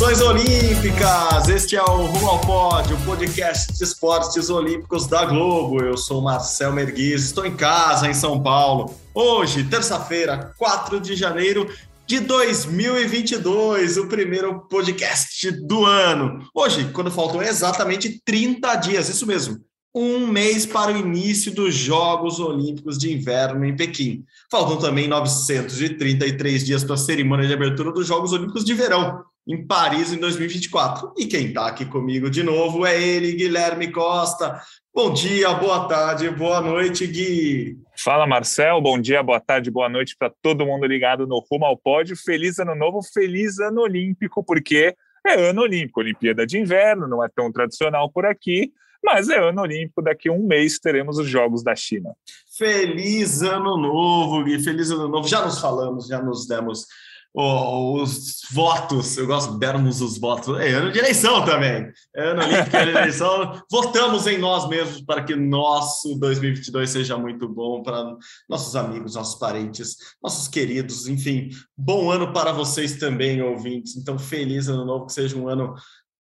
Saudações olímpicas! Este é o Rumo ao Pódio, o podcast de esportes olímpicos da Globo. Eu sou Marcel Merguiz, estou em casa em São Paulo. Hoje, terça-feira, 4 de janeiro de 2022, o primeiro podcast do ano. Hoje, quando faltam exatamente 30 dias, isso mesmo, um mês para o início dos Jogos Olímpicos de Inverno em Pequim. Faltam também 933 dias para a cerimônia de abertura dos Jogos Olímpicos de Verão, em Paris, em 2024. E quem está aqui comigo de novo é ele, Guilherme Costa. Bom dia, boa tarde, boa noite, Gui. Fala, Marcel. Bom dia, boa tarde, boa noite para todo mundo ligado no Rumo ao Pódio. Feliz ano novo, feliz ano olímpico, porque é ano olímpico, Olimpíada de Inverno, não é tão tradicional por aqui mas é ano olímpico, daqui a um mês teremos os Jogos da China. Feliz ano novo, Gui, feliz ano novo. Já nos falamos, já nos demos os votos, eu gosto de dermos os votos, é ano de eleição também, é ano olímpico de eleição, votamos em nós mesmos para que nosso 2022 seja muito bom para nossos amigos, nossos parentes, nossos queridos, enfim, bom ano para vocês também, ouvintes, então feliz ano novo, que seja um ano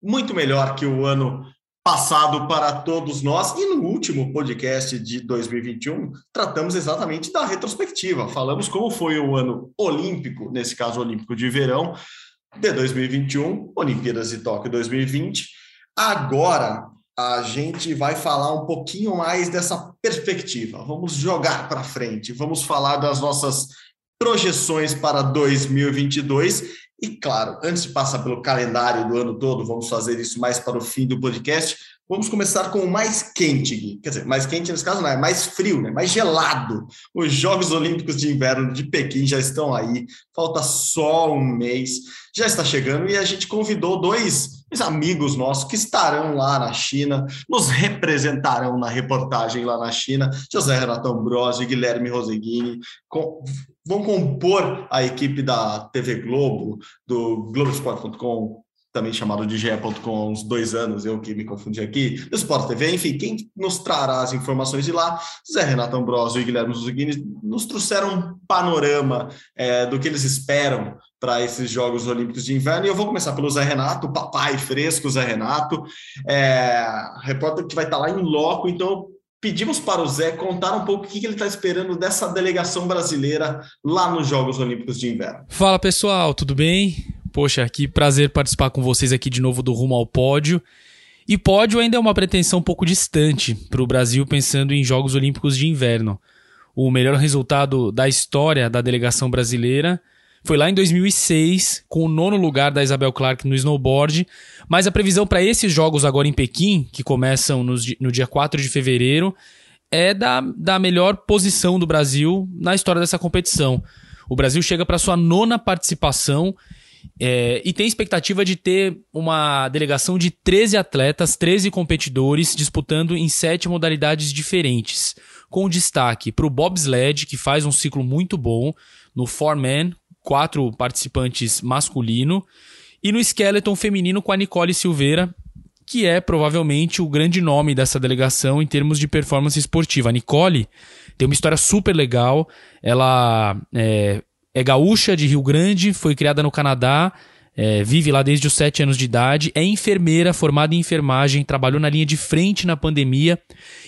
muito melhor que o ano passado para todos nós. E no último podcast de 2021, tratamos exatamente da retrospectiva. Falamos como foi o ano olímpico, nesse caso olímpico de verão, de 2021, Olimpíadas de Tóquio 2020. Agora a gente vai falar um pouquinho mais dessa perspectiva. Vamos jogar para frente, vamos falar das nossas projeções para 2022 e claro, antes de passar pelo calendário do ano todo, vamos fazer isso mais para o fim do podcast. Vamos começar com o mais quente, Gui. Quer dizer, mais quente nesse caso não, é mais frio, né? mais gelado. Os Jogos Olímpicos de Inverno de Pequim já estão aí, falta só um mês, já está chegando e a gente convidou dois amigos nossos que estarão lá na China, nos representarão na reportagem lá na China, José Renato Ambrosio Guilherme Roseguini, com, vão compor a equipe da TV Globo, do Globoesporte.com, também chamado de GE.com há uns dois anos, eu que me confundi aqui, do Sport TV, enfim, quem nos trará as informações de lá, Zé Renato Ambrosio e Guilherme Zuguini, nos trouxeram um panorama é, do que eles esperam para esses Jogos Olímpicos de Inverno. E eu vou começar pelo Zé Renato, papai fresco Zé Renato, é, repórter que vai estar lá em loco, então pedimos para o Zé contar um pouco o que ele está esperando dessa delegação brasileira lá nos Jogos Olímpicos de Inverno. Fala pessoal, tudo bem? Poxa, que prazer participar com vocês aqui de novo do Rumo ao Pódio. E pódio ainda é uma pretensão um pouco distante para o Brasil pensando em Jogos Olímpicos de Inverno. O melhor resultado da história da delegação brasileira foi lá em 2006, com o nono lugar da Isabel Clark no snowboard. Mas a previsão para esses jogos agora em Pequim, que começam no, no dia 4 de fevereiro, é da, da melhor posição do Brasil na história dessa competição. O Brasil chega para sua nona participação é, e tem expectativa de ter uma delegação de 13 atletas, 13 competidores, disputando em sete modalidades diferentes, com destaque para o bobsled, que faz um ciclo muito bom, no four-man, quatro participantes masculino, e no skeleton feminino com a Nicole Silveira, que é provavelmente o grande nome dessa delegação em termos de performance esportiva. A Nicole tem uma história super legal, ela é, é gaúcha de Rio Grande, foi criada no Canadá, é, vive lá desde os 7 anos de idade, é enfermeira, formada em enfermagem, trabalhou na linha de frente na pandemia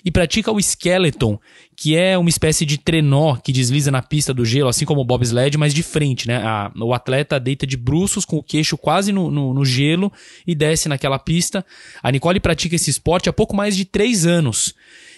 e pratica o skeleton, que é uma espécie de trenó que desliza na pista do gelo, assim como o bobsled, mas de frente, né? A, o atleta deita de bruços com o queixo quase no, no, no gelo e desce naquela pista. A Nicole pratica esse esporte há pouco mais de 3 anos.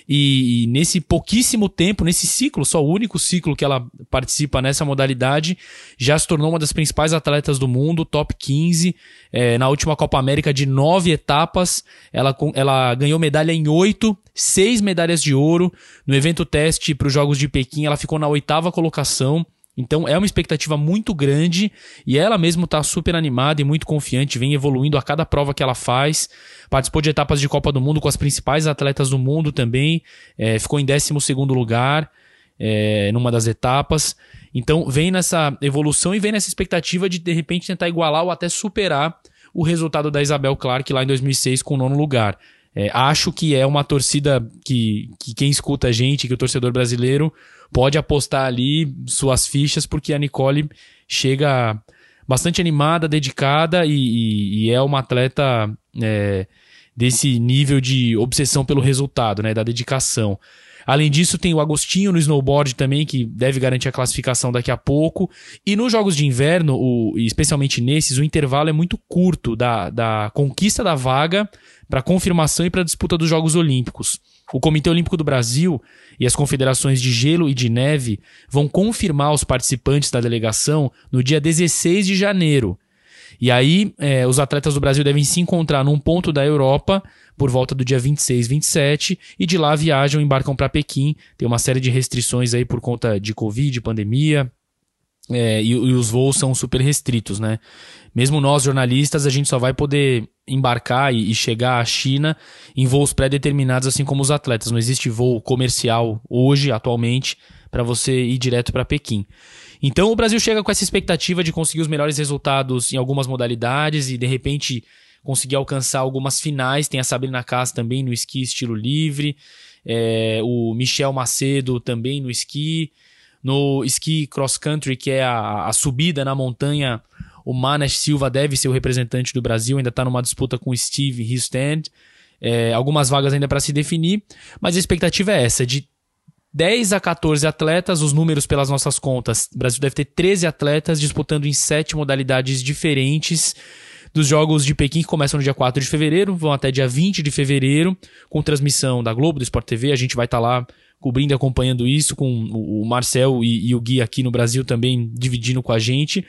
E, e, nesse pouquíssimo tempo, nesse ciclo, só o único ciclo que ela participa nessa modalidade, já se tornou uma das principais atletas do mundo, top 15. É, na última Copa América de nove etapas, ela, ela ganhou medalha em oito, seis medalhas de ouro. No evento teste para os Jogos de Pequim, ela ficou na oitava colocação. Então é uma expectativa muito grande e ela mesmo está super animada e muito confiante, vem evoluindo a cada prova que ela faz. Participou de etapas de Copa do Mundo com as principais atletas do mundo também, é, ficou em 12 lugar é, numa das etapas. Então vem nessa evolução e vem nessa expectativa de de repente tentar igualar ou até superar o resultado da Isabel Clark lá em 2006 com o nono lugar. É, acho que é uma torcida que, que quem escuta a gente, que o torcedor brasileiro pode apostar ali suas fichas, porque a Nicole chega bastante animada, dedicada e, e, e é uma atleta é, desse nível de obsessão pelo resultado, né, da dedicação. Além disso, tem o Agostinho no snowboard também, que deve garantir a classificação daqui a pouco. E nos jogos de inverno, o, especialmente nesses, o intervalo é muito curto da, da conquista da vaga para confirmação e para disputa dos Jogos Olímpicos. O Comitê Olímpico do Brasil e as confederações de gelo e de neve vão confirmar os participantes da delegação no dia 16 de janeiro. E aí, é, os atletas do Brasil devem se encontrar num ponto da Europa por volta do dia 26, 27, e de lá viajam, embarcam para Pequim. Tem uma série de restrições aí por conta de Covid, pandemia, é, e, e, os voos são super restritos, né? Mesmo nós, jornalistas, a gente só vai poder embarcar e, chegar à China em voos pré-determinados, assim como os atletas. Não existe voo comercial hoje, atualmente, para você ir direto para Pequim. Então o Brasil chega com essa expectativa de conseguir os melhores resultados em algumas modalidades e de repente conseguir alcançar algumas finais. Tem a Sabrina Cass também no esqui estilo livre, é, o Michel Macedo também no esqui. No esqui cross country, que é a, a subida na montanha, o Manas Silva deve ser o representante do Brasil, ainda está numa disputa com o Steve Hillstand. É, algumas vagas ainda para se definir, mas a expectativa é essa, de 10 a 14 atletas, os números pelas nossas contas. O Brasil deve ter 13 atletas disputando em sete modalidades diferentes dos Jogos de Pequim, que começam no dia 4 de fevereiro, vão até dia 20 de fevereiro, com transmissão da Globo, do Sport TV. A gente vai estar tá lá cobrindo e acompanhando isso, com o Marcel e, e, o Gui aqui no Brasil também dividindo com a gente.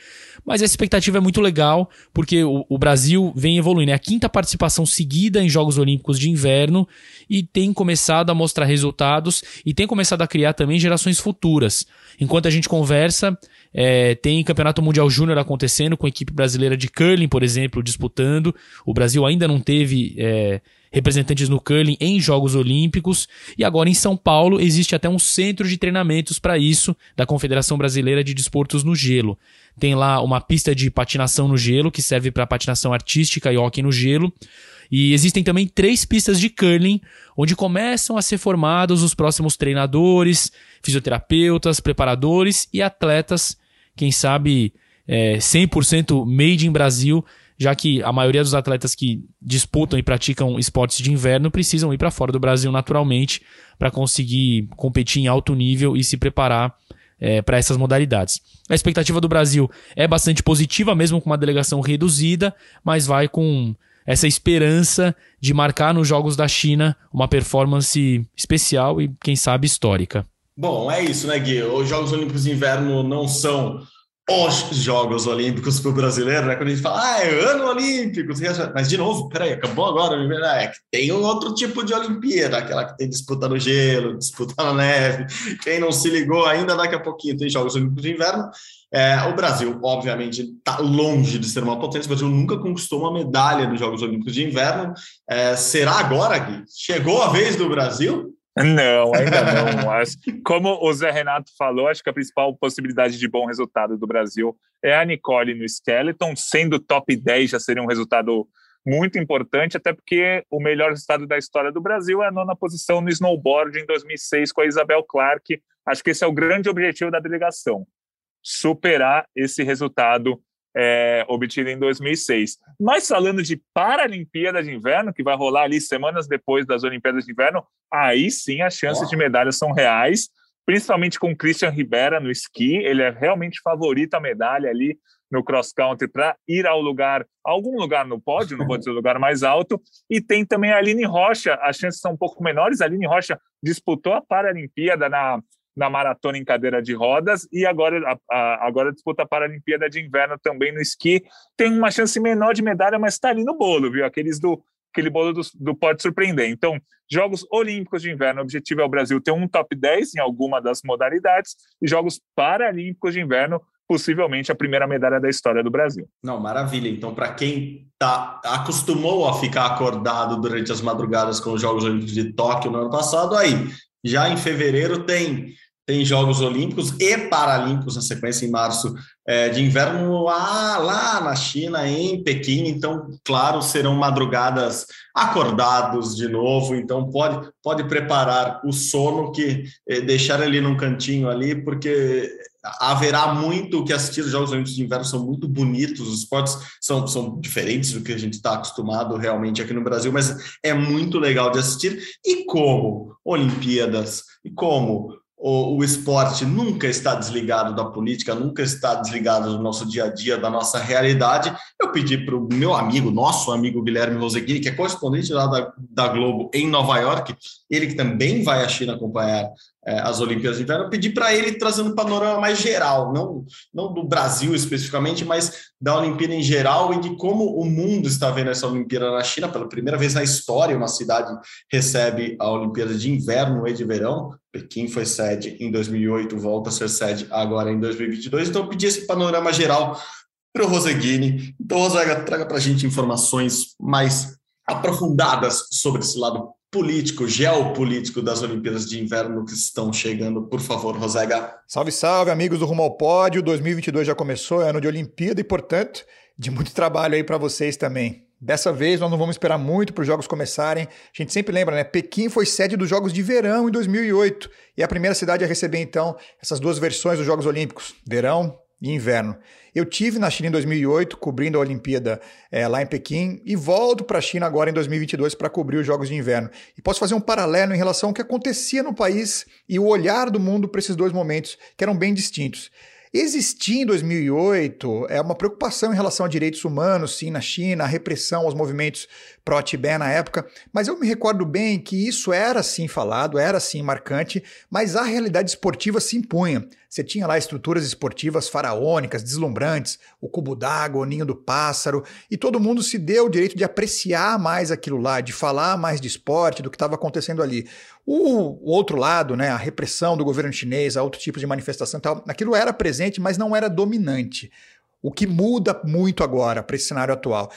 Mas a expectativa é muito legal, porque o, o Brasil vem evoluindo. É a quinta participação seguida em Jogos Olímpicos de Inverno e tem começado a mostrar resultados e tem começado a criar também gerações futuras. Enquanto a gente conversa, é, tem Campeonato Mundial Júnior acontecendo, com a equipe brasileira de curling, por exemplo, disputando. O Brasil ainda não teve. É, representantes no curling em Jogos Olímpicos. E agora em São Paulo existe até um centro de treinamentos para isso da Confederação Brasileira de Desportos no Gelo. Tem lá uma pista de patinação no gelo que serve para patinação artística e hockey no gelo. E existem também três pistas de curling, onde começam a ser formados os próximos treinadores, fisioterapeutas, preparadores e atletas, quem sabe é, 100% made in Brasil, já que a maioria dos atletas que disputam e praticam esportes de inverno precisam ir para fora do Brasil naturalmente para conseguir competir em alto nível e se preparar é, para essas modalidades. A expectativa do Brasil é bastante positiva, mesmo com uma delegação reduzida, mas vai com essa esperança de marcar nos Jogos da China uma performance especial e, quem sabe, histórica. Bom, é isso, né, Gui? Os Jogos Olímpicos de Inverno não são os Jogos Olímpicos para o brasileiro, né? Quando a gente fala, ah, é ano olímpico, mas de novo, peraí, acabou agora, é que tem um outro tipo de Olimpíada, aquela que tem disputa no gelo, disputa na neve. Quem não se ligou ainda, daqui a pouquinho tem Jogos Olímpicos de Inverno. É, o Brasil, obviamente, está longe de ser uma potência. O Brasil nunca conquistou uma medalha nos Jogos Olímpicos de Inverno. É, será agora, Gui? Chegou a vez do Brasil? Não, ainda não. Como o Zé Renato falou, acho que a principal possibilidade de bom resultado do Brasil é a Nicole no Skeleton, sendo top 10 já seria um resultado muito importante, até porque o melhor resultado da história do Brasil é a nona posição no snowboard em 2006 com a Isabel Clark. Acho que esse é o grande objetivo da delegação, superar esse resultado é, obtida em 2006. Mas falando de Paralimpíada de Inverno, que vai rolar ali semanas depois das Olimpíadas de Inverno, aí sim as chances oh. de medalha são reais, principalmente com Christian Ribera no esqui. Ele é realmente favorito a medalha ali no cross country para ir ao lugar, algum lugar no pódio, não vou dizer o lugar mais alto. E tem também a Aline Rocha, as chances são um pouco menores. A Aline Rocha disputou a Paralimpíada na na maratona em cadeira de rodas e agora, a, a, agora disputa a Paralimpíada de Inverno também no esqui. Tem uma chance menor de medalha, mas está ali no bolo, viu? Aqueles do aquele bolo do, do pode surpreender. Então, Jogos Olímpicos de Inverno, o objetivo é o Brasil ter um top 10 em alguma das modalidades e Jogos Paralímpicos de Inverno, possivelmente a primeira medalha da história do Brasil. Não, maravilha. Então, para quem tá acostumou a ficar acordado durante as madrugadas com os Jogos Olímpicos de Tóquio no ano passado, aí já em fevereiro tem tem Jogos Olímpicos e Paralímpicos na sequência em março é, de inverno lá, lá na China, em Pequim. Então, claro, serão madrugadas acordados de novo. Então, pode, pode preparar o sono que é, deixar ali num cantinho ali, porque haverá muito o que assistir. Os Jogos Olímpicos de Inverno são muito bonitos, os esportes são, são diferentes do que a gente está acostumado realmente aqui no Brasil, mas é muito legal de assistir. E como Olimpíadas, e como o, o, esporte nunca está desligado da política, nunca está desligado do nosso dia a dia, da nossa realidade. Eu pedi para o meu amigo, nosso amigo Guilherme Roseguini, que é correspondente lá da, da Globo em Nova York, ele que também vai à China acompanhar é, as Olimpíadas de Inverno, eu pedi para ele trazendo um panorama mais geral, não, não do Brasil especificamente, mas da Olimpíada em geral e de como o mundo está vendo essa Olimpíada na China. Pela primeira vez na história, uma cidade recebe a Olimpíada de Inverno e de Verão. Pequim foi sede em 2008, volta a ser sede agora em 2022. Então, eu pedi esse panorama geral para o Roseguini. Então, Rosega, traga para a gente informações mais aprofundadas sobre esse lado político, geopolítico das Olimpíadas de Inverno que estão chegando. Por favor, Rosega. Salve, salve, amigos do Rumo ao Pódio. 2022 já começou, é ano de Olimpíada e, portanto, de muito trabalho aí para vocês também. Dessa vez nós não vamos esperar muito para os jogos começarem. A gente sempre lembra, né? Pequim foi sede dos Jogos de Verão em 2008 e é a primeira cidade a receber então essas duas versões dos Jogos Olímpicos, verão e inverno. Eu tive na China em 2008, cobrindo a Olimpíada é, lá em Pequim, e volto para a China agora em 2022 para cobrir os Jogos de Inverno. E posso fazer um paralelo em relação ao que acontecia no país e o olhar do mundo para esses dois momentos, que eram bem distintos. Existia em 2008 é uma preocupação em relação a direitos humanos, sim, na China, a repressão aos movimentos pró-Tibé na época, mas eu me recordo bem que isso era sim falado, era sim marcante, mas a realidade esportiva se impunha. Você tinha lá estruturas esportivas faraônicas, deslumbrantes, o cubo d'água, o ninho do pássaro, e todo mundo se deu o direito de apreciar mais aquilo lá, de falar mais de esporte, do que estava acontecendo ali. O, o, outro lado, né, a repressão do governo chinês, a outro tipo de manifestação e tal, aquilo era presente, mas não era dominante. O que muda muito agora para esse cenário atual.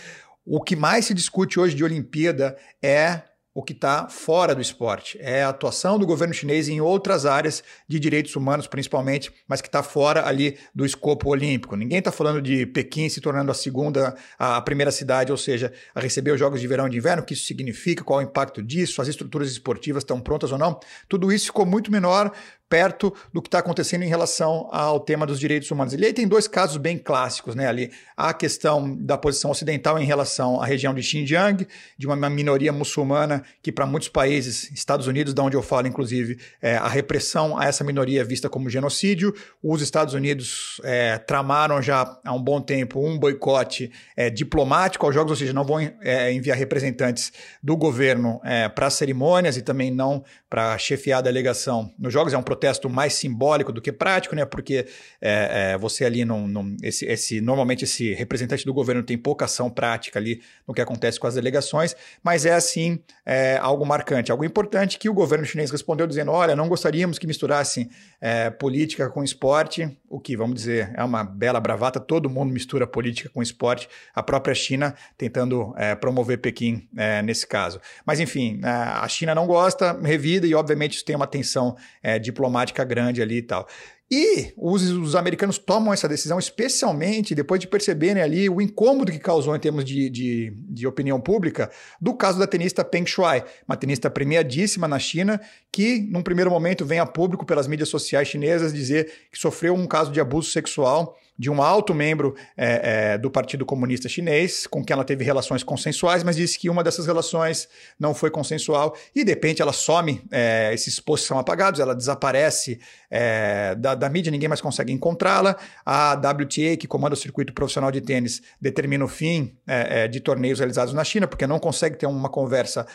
O que mais se discute hoje de Olimpíada é o que está fora do esporte. É a atuação do governo chinês em outras áreas de direitos humanos, principalmente, mas que está fora ali do escopo olímpico. Ninguém está falando de Pequim se tornando a segunda, a primeira cidade, ou seja, a receber os Jogos de Verão e de Inverno, o que isso significa, qual o impacto disso, as estruturas esportivas estão prontas ou não. Tudo isso ficou muito menor perto do que está acontecendo em relação ao tema dos direitos humanos. E aí tem dois casos bem clássicos, né? Ali a questão da posição ocidental em relação à região de Xinjiang, de uma minoria muçulmana que para muitos países, Estados Unidos, da onde eu falo, inclusive, é, a repressão a essa minoria é vista como genocídio. Os Estados Unidos é, tramaram já há um bom tempo um boicote é, diplomático aos jogos, ou seja, não vão é, enviar representantes do governo é, para cerimônias e também não para chefiar a delegação nos jogos. É um protesto mais simbólico do que prático, né? Porque é, é, você ali não, não esse, esse, normalmente esse representante do governo tem pouca ação prática ali no que acontece com as delegações, mas é assim é, algo marcante, algo importante que o governo chinês respondeu dizendo: olha, não gostaríamos que misturassem é, política com esporte, o que vamos dizer é uma bela bravata. Todo mundo mistura política com esporte. A própria China tentando é, promover Pequim é, nesse caso. Mas enfim, é, a China não gosta, revida e obviamente isso tem uma tensão diplomática diplomática grande ali e tal. E os, os, americanos tomam essa decisão, especialmente depois de perceberem ali o incômodo que causou em termos de, de, de, opinião pública do caso da tenista Peng Shuai, uma tenista premiadíssima na China, que num primeiro momento vem a público pelas mídias sociais chinesas dizer que sofreu um caso de abuso sexual de um alto membro é, é, do Partido Comunista Chinês, com quem ela teve relações consensuais, mas disse que uma dessas relações não foi consensual e de repente ela some, é, esses posts são apagados, ela desaparece é, da, da, mídia, ninguém mais consegue encontrá-la. A WTA, que comanda o circuito profissional de tênis, determina o fim é, é, de torneios realizados na China, porque não consegue ter uma conversa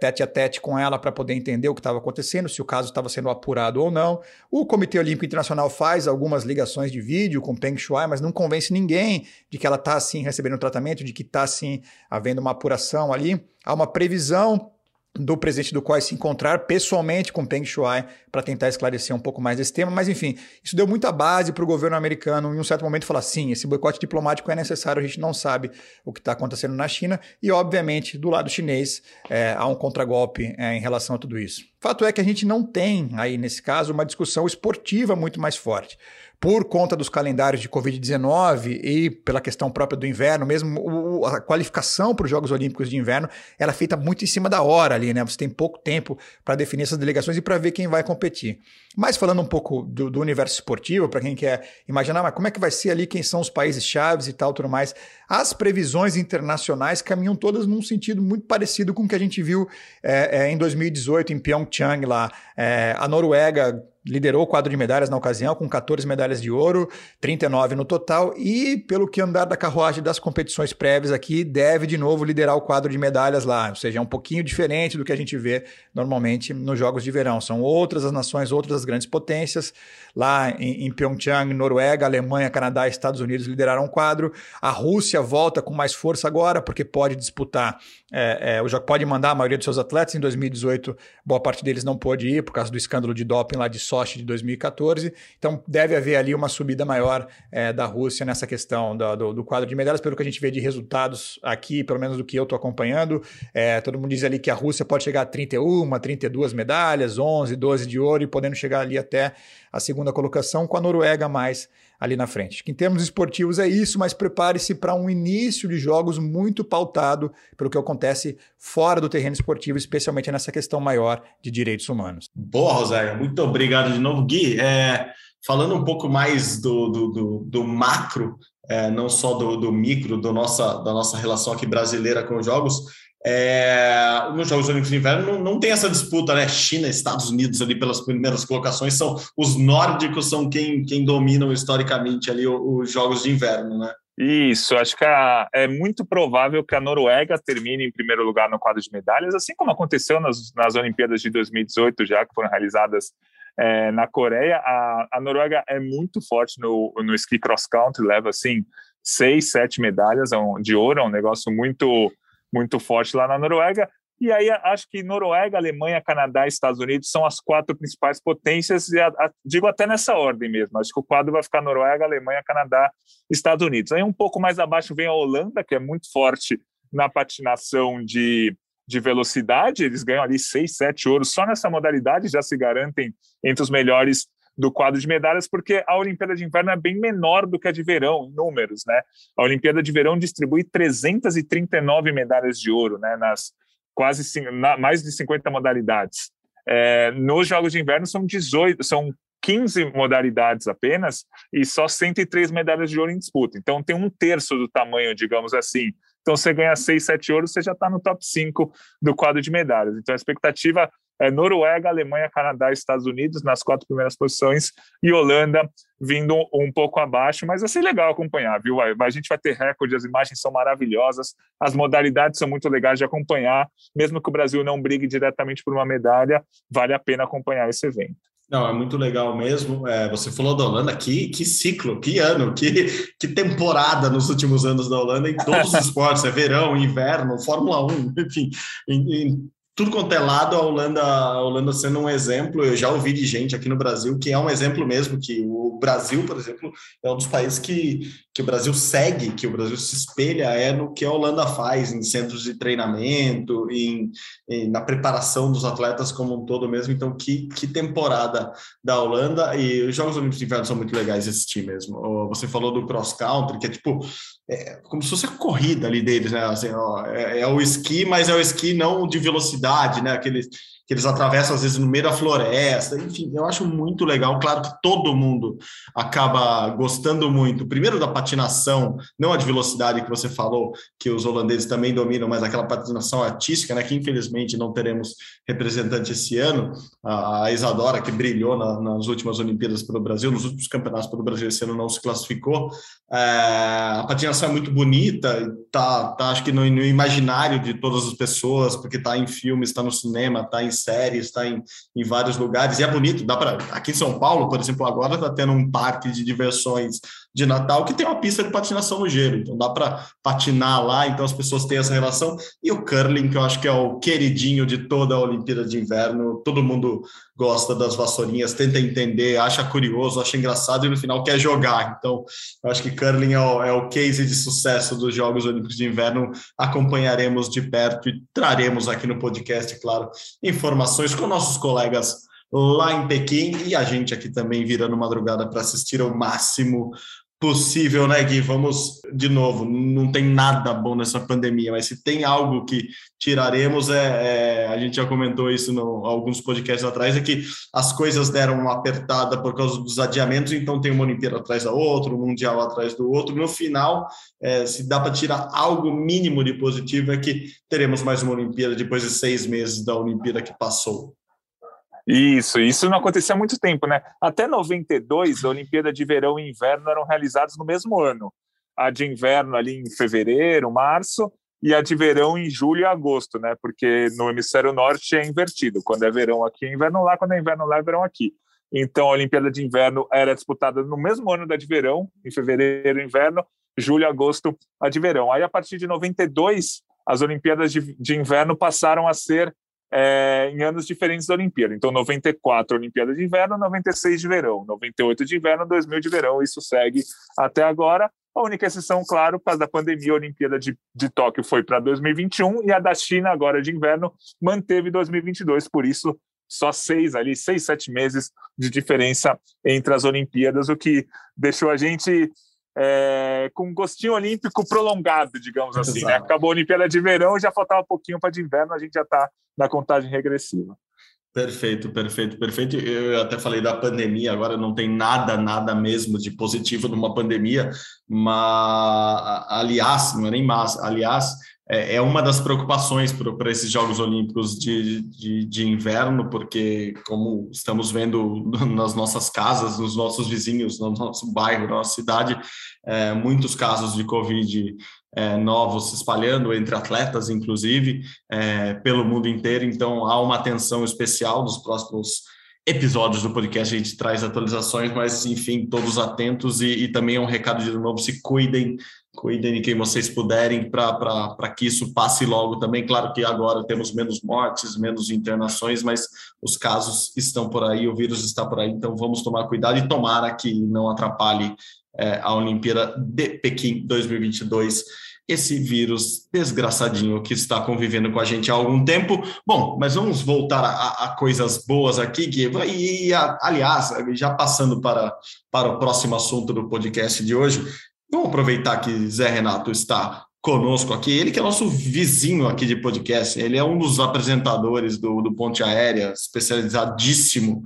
tete a tete com ela para poder entender o que estava acontecendo, se o caso estava sendo apurado ou não. O Comitê Olímpico Internacional faz algumas ligações de vídeo com Peng Shuai, mas não convence ninguém de que ela está assim recebendo tratamento, de que está assim havendo uma apuração ali. Há uma previsão do presidente do COI se encontrar pessoalmente com Peng Shuai para tentar esclarecer um pouco mais desse tema, mas enfim, isso deu muita base para o governo americano em um certo momento falar sim, esse boicote diplomático é necessário, a gente não sabe o que está acontecendo na China e obviamente do lado chinês é, há um contragolpe é, em relação a tudo isso. Fato é que a gente não tem aí nesse caso uma discussão esportiva muito mais forte. Por conta dos calendários de Covid-19 e pela questão própria do inverno, mesmo o, a qualificação para os Jogos Olímpicos de Inverno, ela é feita muito em cima da hora ali, né? Você tem pouco tempo para definir essas delegações e para ver quem vai competir. Mas falando um pouco do, do universo esportivo, para quem quer imaginar, mas como é que vai ser ali, quem são os países chaves e tal, tudo mais, as previsões internacionais caminham todas num sentido muito parecido com o que a gente viu é, é, em 2018 em Pyeongchang lá. É, a Noruega liderou o quadro de medalhas na ocasião, com 14 medalhas de ouro, 39 no total, e pelo que andar da carruagem das competições prévias aqui, deve de novo liderar o quadro de medalhas lá, ou seja, é um pouquinho diferente do que a gente vê normalmente nos Jogos de Verão. São outras as nações, outras as grandes potências. Lá em, em Pyeongchang, Noruega, Alemanha, Canadá e Estados Unidos lideraram o quadro. A Rússia volta com mais força agora, porque pode disputar, é, é, pode mandar a maioria dos seus atletas. Em 2018, boa parte deles não pôde ir por causa do escândalo de doping lá de De 2014. Então deve haver ali uma subida maior é, da Rússia nessa questão do, do, do, quadro de medalhas, pelo que a gente vê de resultados aqui, pelo menos do que eu estou acompanhando. É, todo mundo diz ali que a Rússia pode chegar a 31, 32 medalhas, 11, 12 de ouro e podendo chegar ali até a segunda colocação, com a Noruega mais ali na frente. Em termos esportivos é isso, mas prepare-se para um início de jogos muito pautado pelo que acontece fora do terreno esportivo, especialmente nessa questão maior de direitos humanos. Boa, Rosário, muito obrigado de novo, Gui. É, falando um pouco mais do, do, do, do macro, é, não só do, do micro, do nossa, da nossa relação aqui brasileira com os jogos, é, nos Jogos Olímpicos de Inverno não, não, tem essa disputa, né? China, Estados Unidos ali pelas primeiras colocações são os nórdicos são quem, quem dominam historicamente ali os, os Jogos de Inverno, né? Isso, acho que a, é muito provável que a Noruega termine em primeiro lugar no quadro de medalhas, assim como aconteceu nas, nas Olimpíadas de 2018, já que foram realizadas é, na Coreia. A, a, Noruega é muito forte no, no esqui cross country, leva assim seis, sete medalhas de ouro, é um negócio muito muito forte lá na Noruega. E aí acho que Noruega, Alemanha, Canadá e Estados Unidos são as quatro principais potências, e a, a, digo até nessa ordem mesmo. Acho que o quadro vai ficar Noruega, Alemanha, Canadá, Estados Unidos. Aí um pouco mais abaixo vem a Holanda, que é muito forte na patinação de, de velocidade. Eles ganham ali seis, sete ouros só nessa modalidade, já se garantem entre os melhores do quadro de medalhas, porque a Olimpíada de Inverno é bem menor do que a de verão, em números, né? A Olimpíada de Verão distribui 339 medalhas de ouro, né? Nas quase na, mais de 50 modalidades. É, nos Jogos de Inverno são 18, são 15 modalidades apenas e só 103 medalhas de ouro em disputa. Então tem um terço do tamanho, digamos assim. Então você ganha 6, 7 ouros, você já está no top 5 do quadro de medalhas. Então a expectativa é, Noruega, Alemanha, Canadá Estados Unidos nas quatro primeiras posições e Holanda vindo um pouco abaixo, mas vai ser legal acompanhar, viu? A gente vai ter recorde, as imagens são maravilhosas, as modalidades são muito legais de acompanhar, mesmo que o Brasil não brigue diretamente por uma medalha, vale a pena acompanhar esse evento. Não, é muito legal mesmo. É, você falou da Holanda, que, que ciclo, que ano, que, que temporada nos últimos anos da Holanda em todos os esportes, é verão, inverno, Fórmula 1, enfim, em, em tudo quanto é lado, a Holanda, a Holanda sendo um exemplo, eu já ouvi de gente aqui no Brasil que é um exemplo mesmo, que o Brasil, por exemplo, é um dos países que, que o Brasil segue, que o Brasil se espelha é no que a Holanda faz em centros de treinamento, em, em na preparação dos atletas como um todo mesmo. Então, que, que temporada da Holanda e os Jogos Olímpicos de Inverno são muito legais de assistir mesmo. Você falou do cross country, que é tipo é como se fosse a corrida ali deles, né? Assim, ó, é, é, o esqui, mas é o esqui não de velocidade, né? Aqueles que eles atravessam às vezes no meio da floresta. Enfim, eu acho muito legal. Claro que todo mundo acaba gostando muito, primeiro da patinação, não a de velocidade que você falou, que os holandeses também dominam, mas aquela patinação artística, né? Que infelizmente não teremos representante esse ano. A Isadora, que brilhou na, nas últimas Olimpíadas pelo Brasil, nos últimos campeonatos pelo Brasil esse ano não se classificou. É, a patinação é muito bonita, tá, tá acho que no, no imaginário de todas as pessoas, porque está em filmes, está no cinema, está em séries, está em, em vários lugares, e é bonito, dá para. Aqui em São Paulo, por exemplo, agora está tendo um parque de diversões de Natal que tem uma pista de patinação no gelo, então dá para patinar lá, então as pessoas têm essa relação. E o curling, que eu acho que é o queridinho de toda a Olimpíada de Inverno, todo mundo gosta das vassourinhas, tenta entender, acha curioso, acha engraçado e no final quer jogar. Então, eu acho que curling é o, é o case de sucesso dos Jogos Olímpicos de Inverno. Acompanharemos de perto e traremos aqui no podcast, claro, informações com nossos colegas lá em Pequim e a gente aqui também virando madrugada para assistir ao máximo possível, né, Gui? Vamos, de novo, não tem nada bom nessa pandemia, mas se tem algo que tiraremos, é, é a gente já comentou isso em alguns podcasts atrás, é que as coisas deram uma apertada por causa dos adiamentos, então tem uma Olimpíada atrás da outra, um Mundial atrás do outro. No final, é, se dá para tirar algo mínimo de positivo, é que teremos mais uma Olimpíada depois de seis meses da Olimpíada que passou. Isso, isso não acontecia há muito tempo, né? Até 92, a Olimpíada de Verão e Inverno eram realizadas no mesmo ano. A de inverno ali em fevereiro, março, e a de verão em julho e agosto, né? Porque no hemisfério norte é invertido. Quando é verão aqui, é inverno lá, quando é inverno lá, é verão aqui. Então a Olimpíada de Inverno era disputada no mesmo ano da de verão, em fevereiro, inverno, julho, agosto, a de verão. Aí a partir de 92, as Olimpíadas de, de Inverno passaram a ser é, em anos diferentes da Olimpíada. Então, 94 Olimpíada de Inverno, 96 de verão, 98 de inverno, 2000 de verão. Isso segue até agora. A única exceção, claro, por causa da pandemia, a Olimpíada de, de Tóquio foi para 2021 e a da China, agora de inverno, manteve 2022. Por isso, só seis ali, seis, sete meses de diferença entre as Olimpíadas, o que deixou a gente é, com um gostinho olímpico prolongado, digamos assim. Né? Acabou a Olimpíada de verão, já faltava um pouquinho para de inverno, a gente já está na contagem regressiva. Perfeito, perfeito, perfeito. Eu até falei da pandemia, agora não tem nada, nada mesmo de positivo numa pandemia, mas, aliás, não é nem mas, aliás, é, é uma das preocupações para esses Jogos Olímpicos de, de, de, inverno, porque, como estamos vendo nas nossas casas, nos nossos vizinhos, no nosso bairro, na nossa cidade, é, muitos casos de Covid é, novos se espalhando entre atletas, inclusive, é, pelo mundo inteiro. Então, há uma atenção especial dos próximos episódios do podcast. A gente traz atualizações, mas, enfim, todos atentos e, e também é um recado de novo: se cuidem, cuidem de quem vocês puderem para que isso passe logo também. Claro que agora temos menos mortes, menos internações, mas os casos estão por aí, o vírus está por aí, então vamos tomar cuidado e tomara que não atrapalhe é, a Olimpíada de Pequim 2022 esse vírus desgraçadinho que está convivendo com a gente há algum tempo. Bom, mas vamos voltar a, a coisas boas aqui, Gui. E, aliás, já passando para, para o próximo assunto do podcast de hoje, vamos aproveitar que Zé Renato está conosco aqui. Ele que é nosso vizinho aqui de podcast, ele é um dos apresentadores do, do Ponte Aérea, especializadíssimo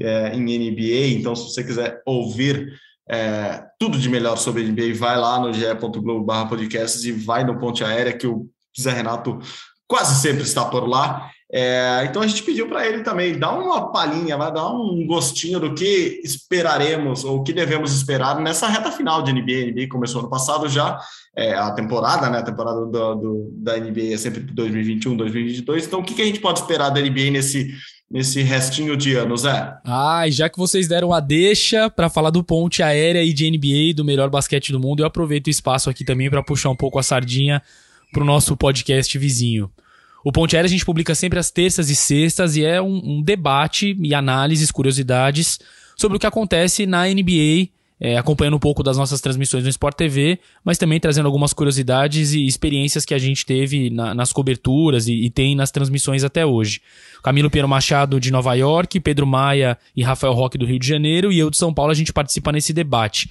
é, em NBA. Então, se você quiser ouvir é, tudo de melhor sobre NBA, vai lá no ge.globo.com podcasts e vai no Ponte Aérea, que o Zé Renato quase sempre está por lá. É, então a gente pediu para ele também dar uma palhinha, vai dar um gostinho do que esperaremos ou o que devemos esperar nessa reta final de NBA. NBA começou ano passado já, é, a temporada, né? A temporada do, do, da NBA é sempre 2021, 2022. Então o que, que a gente pode esperar da NBA nesse nesse restinho de ano, Zé? Ah, já que vocês deram a deixa para falar do ponte aérea e de NBA, do melhor basquete do mundo, eu aproveito o espaço aqui também para puxar um pouco a sardinha pro nosso podcast vizinho. O Ponte Aérea a gente publica sempre às terças e sextas e é um, um debate e análises, curiosidades sobre o que acontece na NBA é, acompanhando um pouco das nossas transmissões no Sport TV, mas também trazendo algumas curiosidades e experiências que a gente teve na, nas coberturas e, e, tem nas transmissões até hoje. Camilo Piero Machado de Nova York, Pedro Maia e Rafael Roque do Rio de Janeiro e eu de São Paulo a gente participa nesse debate.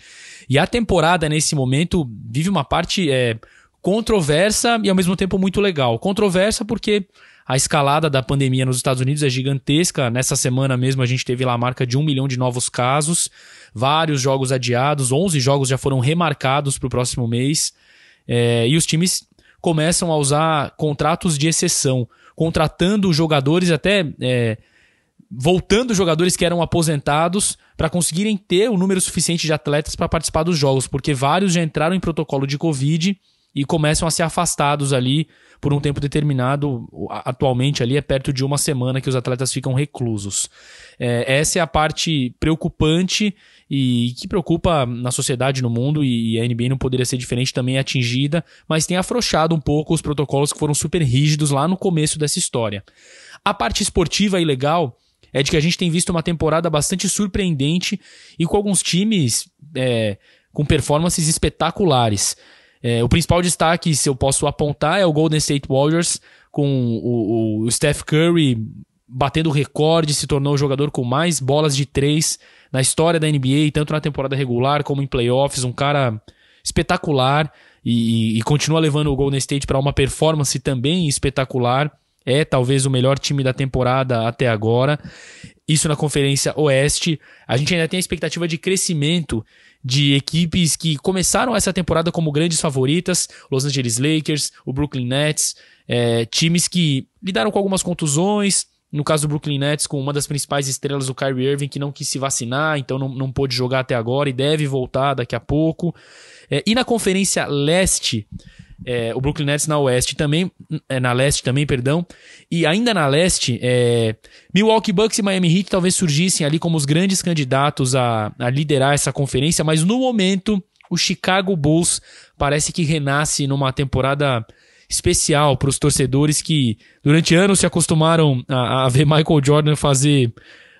E a temporada nesse momento vive uma parte é, controversa e ao mesmo tempo muito legal. Controversa porque a escalada da pandemia nos Estados Unidos é gigantesca. Nessa semana mesmo a gente teve lá a marca de um milhão de novos casos, vários jogos adiados, 11 jogos já foram remarcados para o próximo mês. É, e os times começam a usar contratos de exceção, contratando jogadores até. É, voltando jogadores que eram aposentados para conseguirem ter o número suficiente de atletas para participar dos jogos, porque vários já entraram em protocolo de Covid e começam a ser afastados ali por um tempo determinado. Atualmente ali é perto de uma semana que os atletas ficam reclusos. É, essa é a parte preocupante e que preocupa na sociedade, no mundo, e a NBA não poderia ser diferente, também é atingida, mas tem afrouxado um pouco os protocolos que foram super rígidos lá no começo dessa história. A parte esportiva e legal é de que a gente tem visto uma temporada bastante surpreendente e com alguns times é, com performances espetaculares. É, o principal destaque, se eu posso apontar, é o Golden State Warriors, com o, o Steph Curry batendo recorde, se tornou o jogador com mais bolas de três na história da NBA, tanto na temporada regular como em playoffs. Um cara espetacular e, e continua levando o Golden State para uma performance também espetacular. É talvez o melhor time da temporada até agora. Isso na Conferência Oeste. A gente ainda tem a expectativa de crescimento de equipes que começaram essa temporada como grandes favoritas: Los Angeles Lakers, o Brooklyn Nets, é, times que lidaram com algumas contusões. No caso do Brooklyn Nets, com uma das principais estrelas, o Kyrie Irving, que não quis se vacinar, então não, não pôde jogar até agora e deve voltar daqui a pouco. É, e na Conferência Leste, é, o Brooklyn Nets na Oeste também, é, na Leste também, perdão, e ainda na Leste, é, Milwaukee Bucks e Miami Heat talvez surgissem ali como os grandes candidatos a, a liderar essa conferência, mas no momento o Chicago Bulls parece que renasce numa temporada especial para os torcedores que durante anos se acostumaram a, a, ver Michael Jordan fazer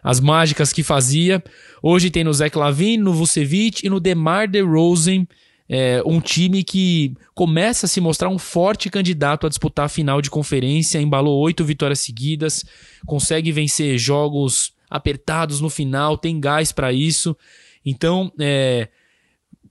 as mágicas que fazia. Hoje tem no Zach Lavine, no Vucevic e no DeMar DeRozan, é, um time que começa a se mostrar um forte candidato a disputar a final de conferência, embalou oito vitórias seguidas, consegue vencer jogos apertados no final, tem gás para isso. Então, é,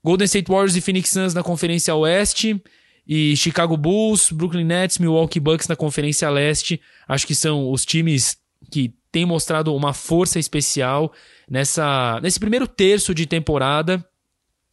Golden State Warriors e Phoenix Suns na Conferência Oeste, e Chicago Bulls, Brooklyn Nets, Milwaukee Bucks na Conferência Leste. Acho que são os times que têm mostrado uma força especial nessa, nesse primeiro terço de temporada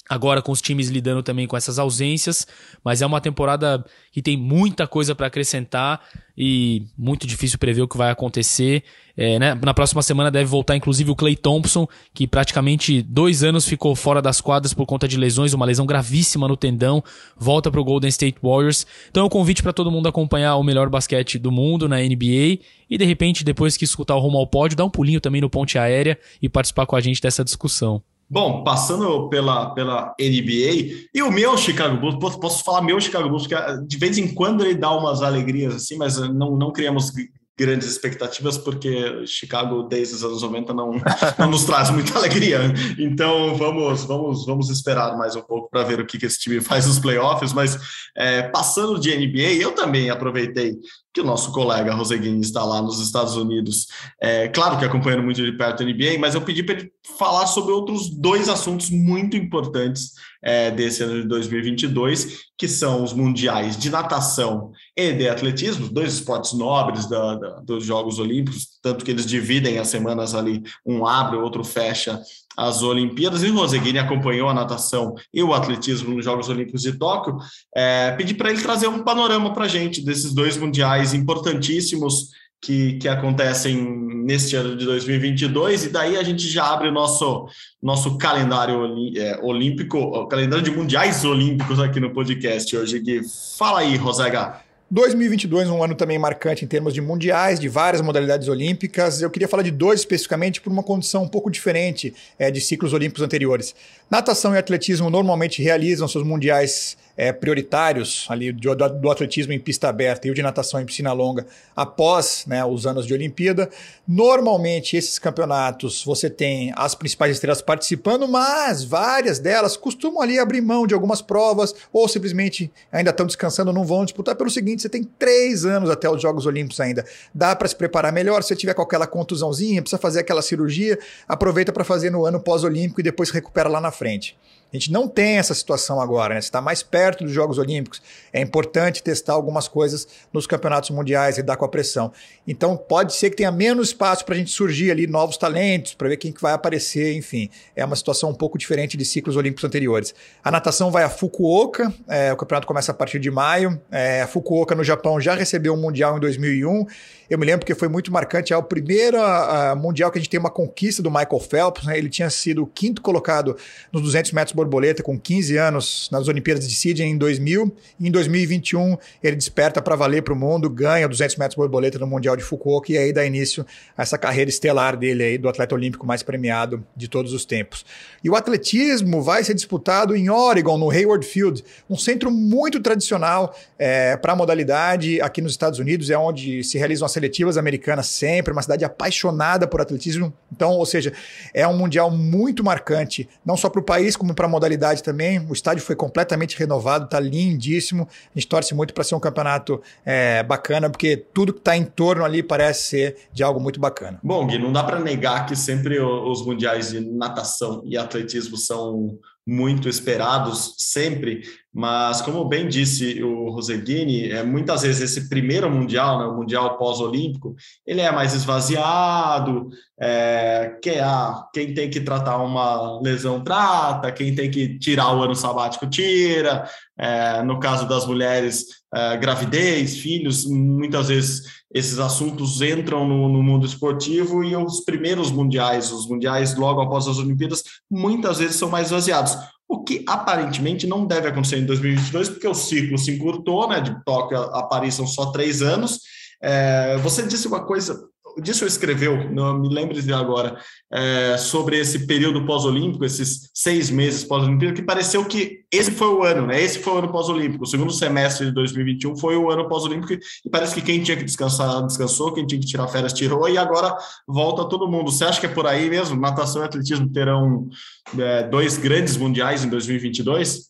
agora com os times lidando também com essas ausências, mas é uma temporada que tem muita coisa para acrescentar e muito difícil prever o que vai acontecer. É, né? Na próxima semana deve voltar, inclusive, o Clay Thompson, que praticamente dois anos ficou fora das quadras por conta de lesões, uma lesão gravíssima no tendão, volta para o Golden State Warriors. Então é um convite para todo mundo acompanhar o melhor basquete do mundo na NBA e, de repente, depois que escutar o Rumo ao Pódio, dar um pulinho também no Ponte Aérea e participar com a gente dessa discussão. Bom, passando pela, pela NBA, e o meu Chicago Bulls, posso, posso falar meu Chicago Bulls, que ah, de vez em quando ele dá umas alegrias assim, mas não, não criamos grandes expectativas, porque Chicago, desde os anos 90, não, não nos traz muita alegria. Então, vamos, vamos, vamos esperar mais um pouco para ver o que, que esse time faz nos playoffs. Mas, é, passando de NBA, eu também aproveitei que o nosso colega Roseguin está lá nos Estados Unidos, é, claro que acompanhando muito de perto a NBA, mas eu pedi para ele falar sobre outros dois assuntos muito importantes é, desse ano de 2022, que são os mundiais de natação e de atletismo, dois esportes nobres da, da, dos Jogos Olímpicos, tanto que eles dividem as semanas ali, um abre, o outro fecha as Olimpíadas, e o Roseguini acompanhou a natação e o atletismo nos Jogos Olímpicos de Tóquio, é, pedi para ele trazer um panorama para a gente desses dois mundiais importantíssimos que, que acontecem neste ano de 2022, e daí a gente já abre o nosso, nosso calendário é, olímpico, o calendário de mundiais olímpicos aqui no podcast hoje. Gui. Fala aí, Rosega. 2022, um ano também marcante em termos de mundiais, de várias modalidades olímpicas. Eu queria falar de dois especificamente por uma condição um pouco diferente é, de ciclos olímpicos anteriores. Natação e atletismo normalmente realizam seus mundiais é, prioritários ali do, do, atletismo em pista aberta e o de natação em piscina longa após né, os anos de Olimpíada. Normalmente, esses campeonatos você tem as principais estrelas participando, mas várias delas costumam ali abrir mão de algumas provas ou simplesmente ainda estão descansando, não vão disputar. Pelo seguinte, você tem três anos até os Jogos Olímpicos ainda. Dá para se preparar melhor. Se tiver com aquela contusãozinha, precisa fazer aquela cirurgia, aproveita para fazer no ano pós-olímpico e depois recupera lá na frente. A gente não tem essa situação agora, né? Você está mais perto dos Jogos Olímpicos. É importante testar algumas coisas nos campeonatos mundiais, lidar com a pressão. Então, pode ser que tenha menos espaço para a gente surgir ali novos talentos, para ver quem que vai aparecer, enfim. É uma situação um pouco diferente de ciclos olímpicos anteriores. A natação vai a Fukuoka, é, o campeonato começa a partir de maio. É, a Fukuoka, no Japão, já recebeu um Mundial em 2001 eu me lembro que foi muito marcante. É o primeiro uh, mundial que a gente tem uma conquista do Michael Phelps. Né? Ele tinha sido o quinto colocado nos 200 metros borboleta com 15 anos nas Olimpíadas de Sydney em 2000. E em 2021 ele desperta para valer para o mundo, ganha 200 metros borboleta no Mundial de Fukuoka e aí dá início a essa carreira estelar dele aí do atleta olímpico mais premiado de todos os tempos. E o atletismo vai ser disputado em Oregon, no Hayward Field, um centro muito tradicional é, para a modalidade aqui nos Estados Unidos, é onde se realizam as seletivas americanas sempre, uma cidade apaixonada por atletismo, Então, ou seja, é um mundial muito marcante, não só para o país, como para a modalidade também. O estádio foi completamente renovado, está lindíssimo. A gente torce muito para ser um campeonato é, bacana, porque tudo que está em torno ali parece ser de algo muito bacana. Bom, Gui, não dá para negar que sempre os mundiais de natação e atletismo são muito esperados sempre, mas como bem disse o Roseguini, é, muitas vezes esse primeiro mundial, né, o mundial pós-olímpico, ele é mais esvaziado, é, quem, ah, quem tem que tratar uma lesão trata, quem tem que tirar o ano sabático tira, é, no caso das mulheres, é, gravidez, filhos, muitas vezes esses assuntos entram no, no, mundo esportivo e os primeiros mundiais, os mundiais logo após as Olimpíadas, muitas vezes são mais esvaziados. O que aparentemente não deve acontecer em 2022, porque o ciclo se encurtou, né? De Tóquio a Paris são só três anos. É, você disse uma coisa disso escreveu, não me lembro de agora, é, sobre esse período pós-olímpico, esses seis meses pós-olímpico, que pareceu que esse foi o ano, né? Esse foi o ano pós-olímpico. O segundo semestre de 2021 foi o ano pós-olímpico e parece que quem tinha que descansar, descansou, quem tinha que tirar férias, tirou, e agora volta todo mundo. Você acha que é por aí mesmo? Natação e atletismo terão é, dois grandes mundiais em 2022?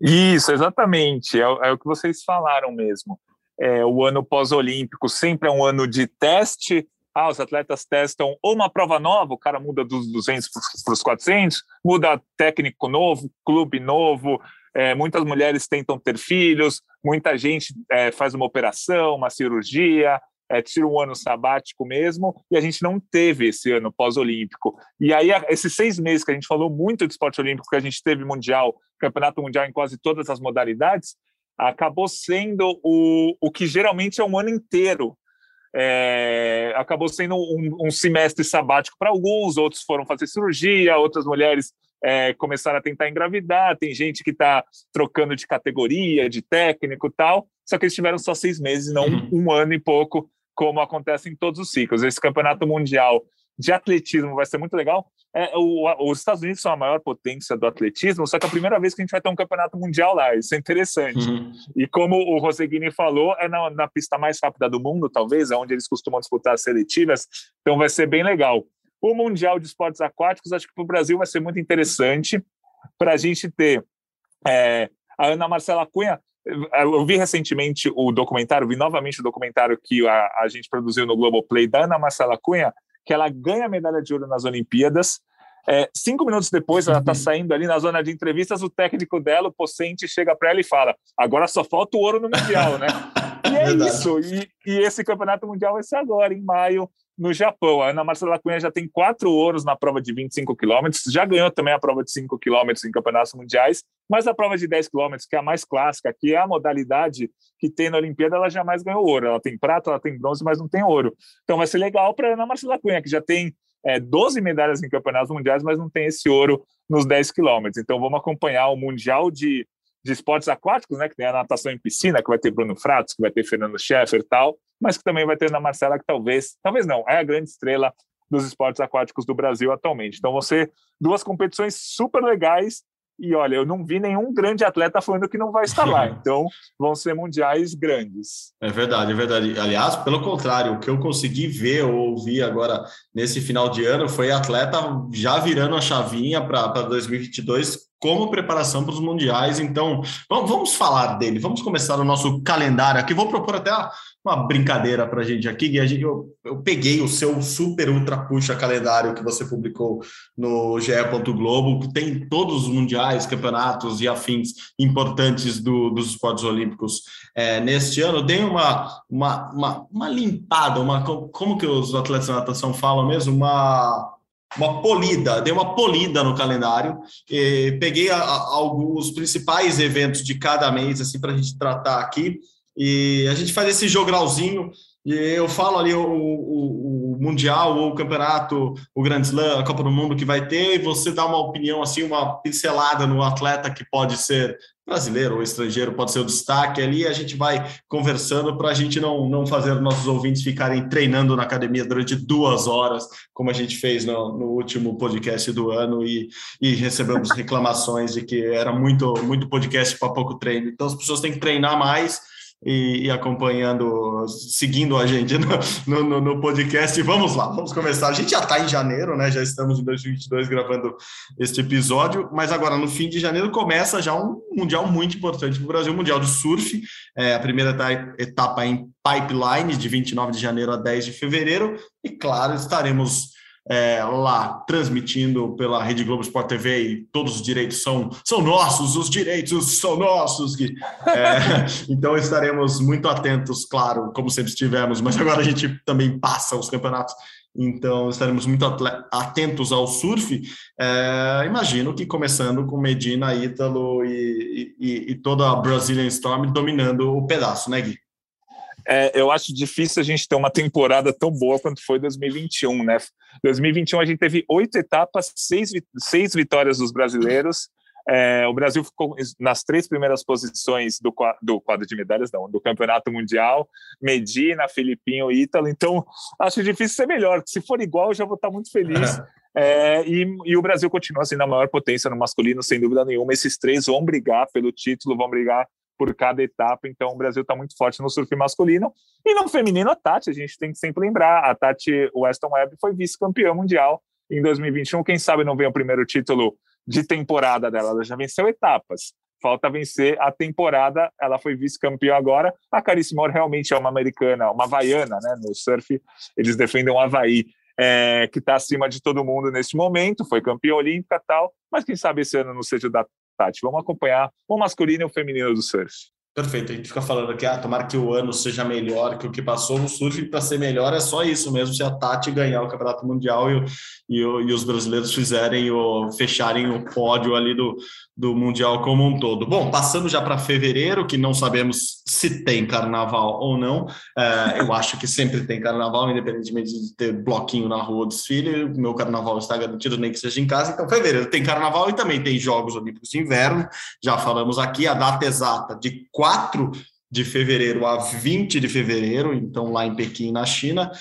Isso, exatamente. É, é o que vocês falaram mesmo é, o ano pós-olímpico sempre é um ano de teste. Ah, os atletas testam ou uma prova nova, o cara muda dos 200 para os 400, muda técnico novo, clube novo. É, muitas mulheres tentam ter filhos, muita gente é, faz uma operação, uma cirurgia, é, tira um ano sabático mesmo, e a gente não teve esse ano pós-olímpico. E aí, esses seis meses que a gente falou muito de esporte olímpico, que a gente teve mundial, campeonato mundial em quase todas as modalidades, acabou sendo o, o que geralmente é um ano inteiro. É, acabou sendo um, um semestre sabático para alguns, outros foram fazer cirurgia, outras mulheres é, começaram a tentar engravidar, tem gente que está trocando de categoria, de técnico e tal, só que eles tiveram só seis meses, não um, um ano e pouco, como acontece em todos os ciclos. Esse campeonato mundial de atletismo vai ser muito legal. É, o, os Estados Unidos são a maior potência do atletismo, só que é a primeira vez que a gente vai ter um campeonato mundial lá, isso é interessante. Uhum. E como o Roseguini falou, é na, na, pista mais rápida do mundo, talvez, é onde eles costumam disputar as seletivas, então vai ser bem legal. O Mundial de Esportes Aquáticos, acho que para o Brasil vai ser muito interessante para a gente ter é, a Ana Marcela Cunha. Eu vi recentemente o documentário, vi novamente o documentário que a, a gente produziu no Globoplay da Ana Marcela Cunha, que ela ganha a medalha de ouro nas Olimpíadas. É, cinco minutos depois, ela está uhum. saindo ali na zona de entrevistas, o técnico dela, o Pocente, chega para ela e fala: agora só falta o ouro no Mundial, né? E é Verdade. isso. E, e, esse campeonato mundial vai ser agora, em maio, no Japão. A Ana Marcela Cunha já tem quatro ouros na prova de 25 quilômetros, já ganhou também a prova de 5 quilômetros em campeonatos mundiais, mas a prova de 10 quilômetros, que é a mais clássica, que é a modalidade que tem na Olimpíada, ela jamais ganhou ouro. Ela tem prata, ela tem bronze, mas não tem ouro. Então vai ser legal para a Ana Marcela Cunha, que já tem é, 12 medalhas em campeonatos mundiais, mas não tem esse ouro nos 10 quilômetros. Então vamos acompanhar o Mundial de de esportes aquáticos, né? Que tem a natação em piscina, que vai ter Bruno Fratos, que vai ter Fernando Scheffer e tal, mas que também vai ter na Marcela, que talvez, talvez não, é a grande estrela dos esportes aquáticos do Brasil atualmente. Então vão ser duas competições super legais e olha, eu não vi nenhum grande atleta falando que não vai estar lá. Então, vão ser mundiais grandes. É verdade, é verdade. Aliás, pelo contrário, o que eu consegui ver ou ouvir agora nesse final de ano foi atleta já virando a chavinha para 2022 como preparação para os mundiais. Então, vamos falar dele. Vamos começar o nosso calendário aqui. Vou propor até uma brincadeira para a gente aqui. Eu, eu peguei o seu super ultra puxa calendário que você publicou no GE. Globo, que tem todos os mundiais, campeonatos e afins importantes do, dos esportes olímpicos é, neste ano. Dei uma, uma, uma, uma limpada, uma, como que os atletas de natação falam mesmo? Uma uma polida, dei uma polida no calendário, peguei a, a, alguns principais eventos de cada mês assim para a gente tratar aqui. E a gente faz esse jogralzinho e eu falo ali o, o, o, Mundial ou o Campeonato, o Grand Slam, a Copa do Mundo que vai ter, e você dá uma opinião, assim, uma pincelada no atleta que pode ser brasileiro ou estrangeiro, pode ser o destaque ali, a gente vai conversando para a gente não, não fazer nossos ouvintes ficarem treinando na academia durante duas horas, como a gente fez no, no último podcast do ano, e, e recebemos reclamações de que era muito, muito podcast para pouco treino. Então as pessoas têm que treinar mais e, e acompanhando, seguindo a gente no, no, no, podcast. Vamos lá, vamos começar. A gente já está em janeiro, né? Já estamos em 2022 gravando este episódio, mas agora no fim de janeiro começa já um mundial muito importante para o Brasil, o Mundial de Surf, é, a primeira etapa em Pipeline, de 29 de janeiro a 10 de fevereiro, e claro, estaremos é, lá transmitindo pela Rede Globo Sport TV e todos os direitos são, são nossos, os direitos são nossos. É, então estaremos muito atentos, claro, como sempre estivemos, mas agora a gente também passa os campeonatos então estaremos muito atentos ao surf. É, imagino que começando com Medina, Ítalo e, e, e, toda a Brazilian Storm dominando o pedaço, né, Gui? é, eu acho difícil a gente ter uma temporada tão boa quanto foi 2021, né? 2021 a gente teve oito etapas, seis, seis vitórias dos brasileiros. É, o Brasil ficou nas três primeiras posições do, do quadro de medalhas, não, do campeonato mundial, Medina, Filipinho e Ítalo. Então, acho difícil ser melhor. Se for igual, eu já vou estar muito feliz. É, e, e, o Brasil continua sendo a maior potência no masculino, sem dúvida nenhuma. Esses três vão brigar pelo título, vão brigar por cada etapa, então o Brasil está muito forte no surf masculino. E no feminino, a Tati, a gente tem que sempre lembrar, a Tati Weston Webb foi vice-campeã mundial em 2021, quem sabe não vem o primeiro título de temporada dela, ela já venceu etapas, falta vencer a temporada, ela foi vice-campeã agora, a Carice Moore realmente é uma americana, uma havaiana, né, no surf, eles defendem o Havaí, é, que está acima de todo mundo neste momento, foi campeã olímpica tal, mas quem sabe esse ano não seja da Vamos acompanhar o masculino e o feminino do surf. Perfeito, a gente fica falando aqui, ah, tomara que o ano seja melhor que o que passou no surf, para ser melhor é só isso mesmo, se a Tati ganhar o Campeonato Mundial e, e, e os brasileiros fizerem o fecharem o pódio ali do, do Mundial como um todo. Bom, passando já para fevereiro, que não sabemos se tem carnaval ou não, é, eu acho que sempre tem carnaval, independentemente de ter bloquinho na rua, desfile, o meu carnaval está garantido, nem que seja em casa. Então, fevereiro tem carnaval e também tem Jogos Olímpicos de Inverno, já falamos aqui, a data exata de 4 de fevereiro a 20 de fevereiro, então lá em Pequim, na China.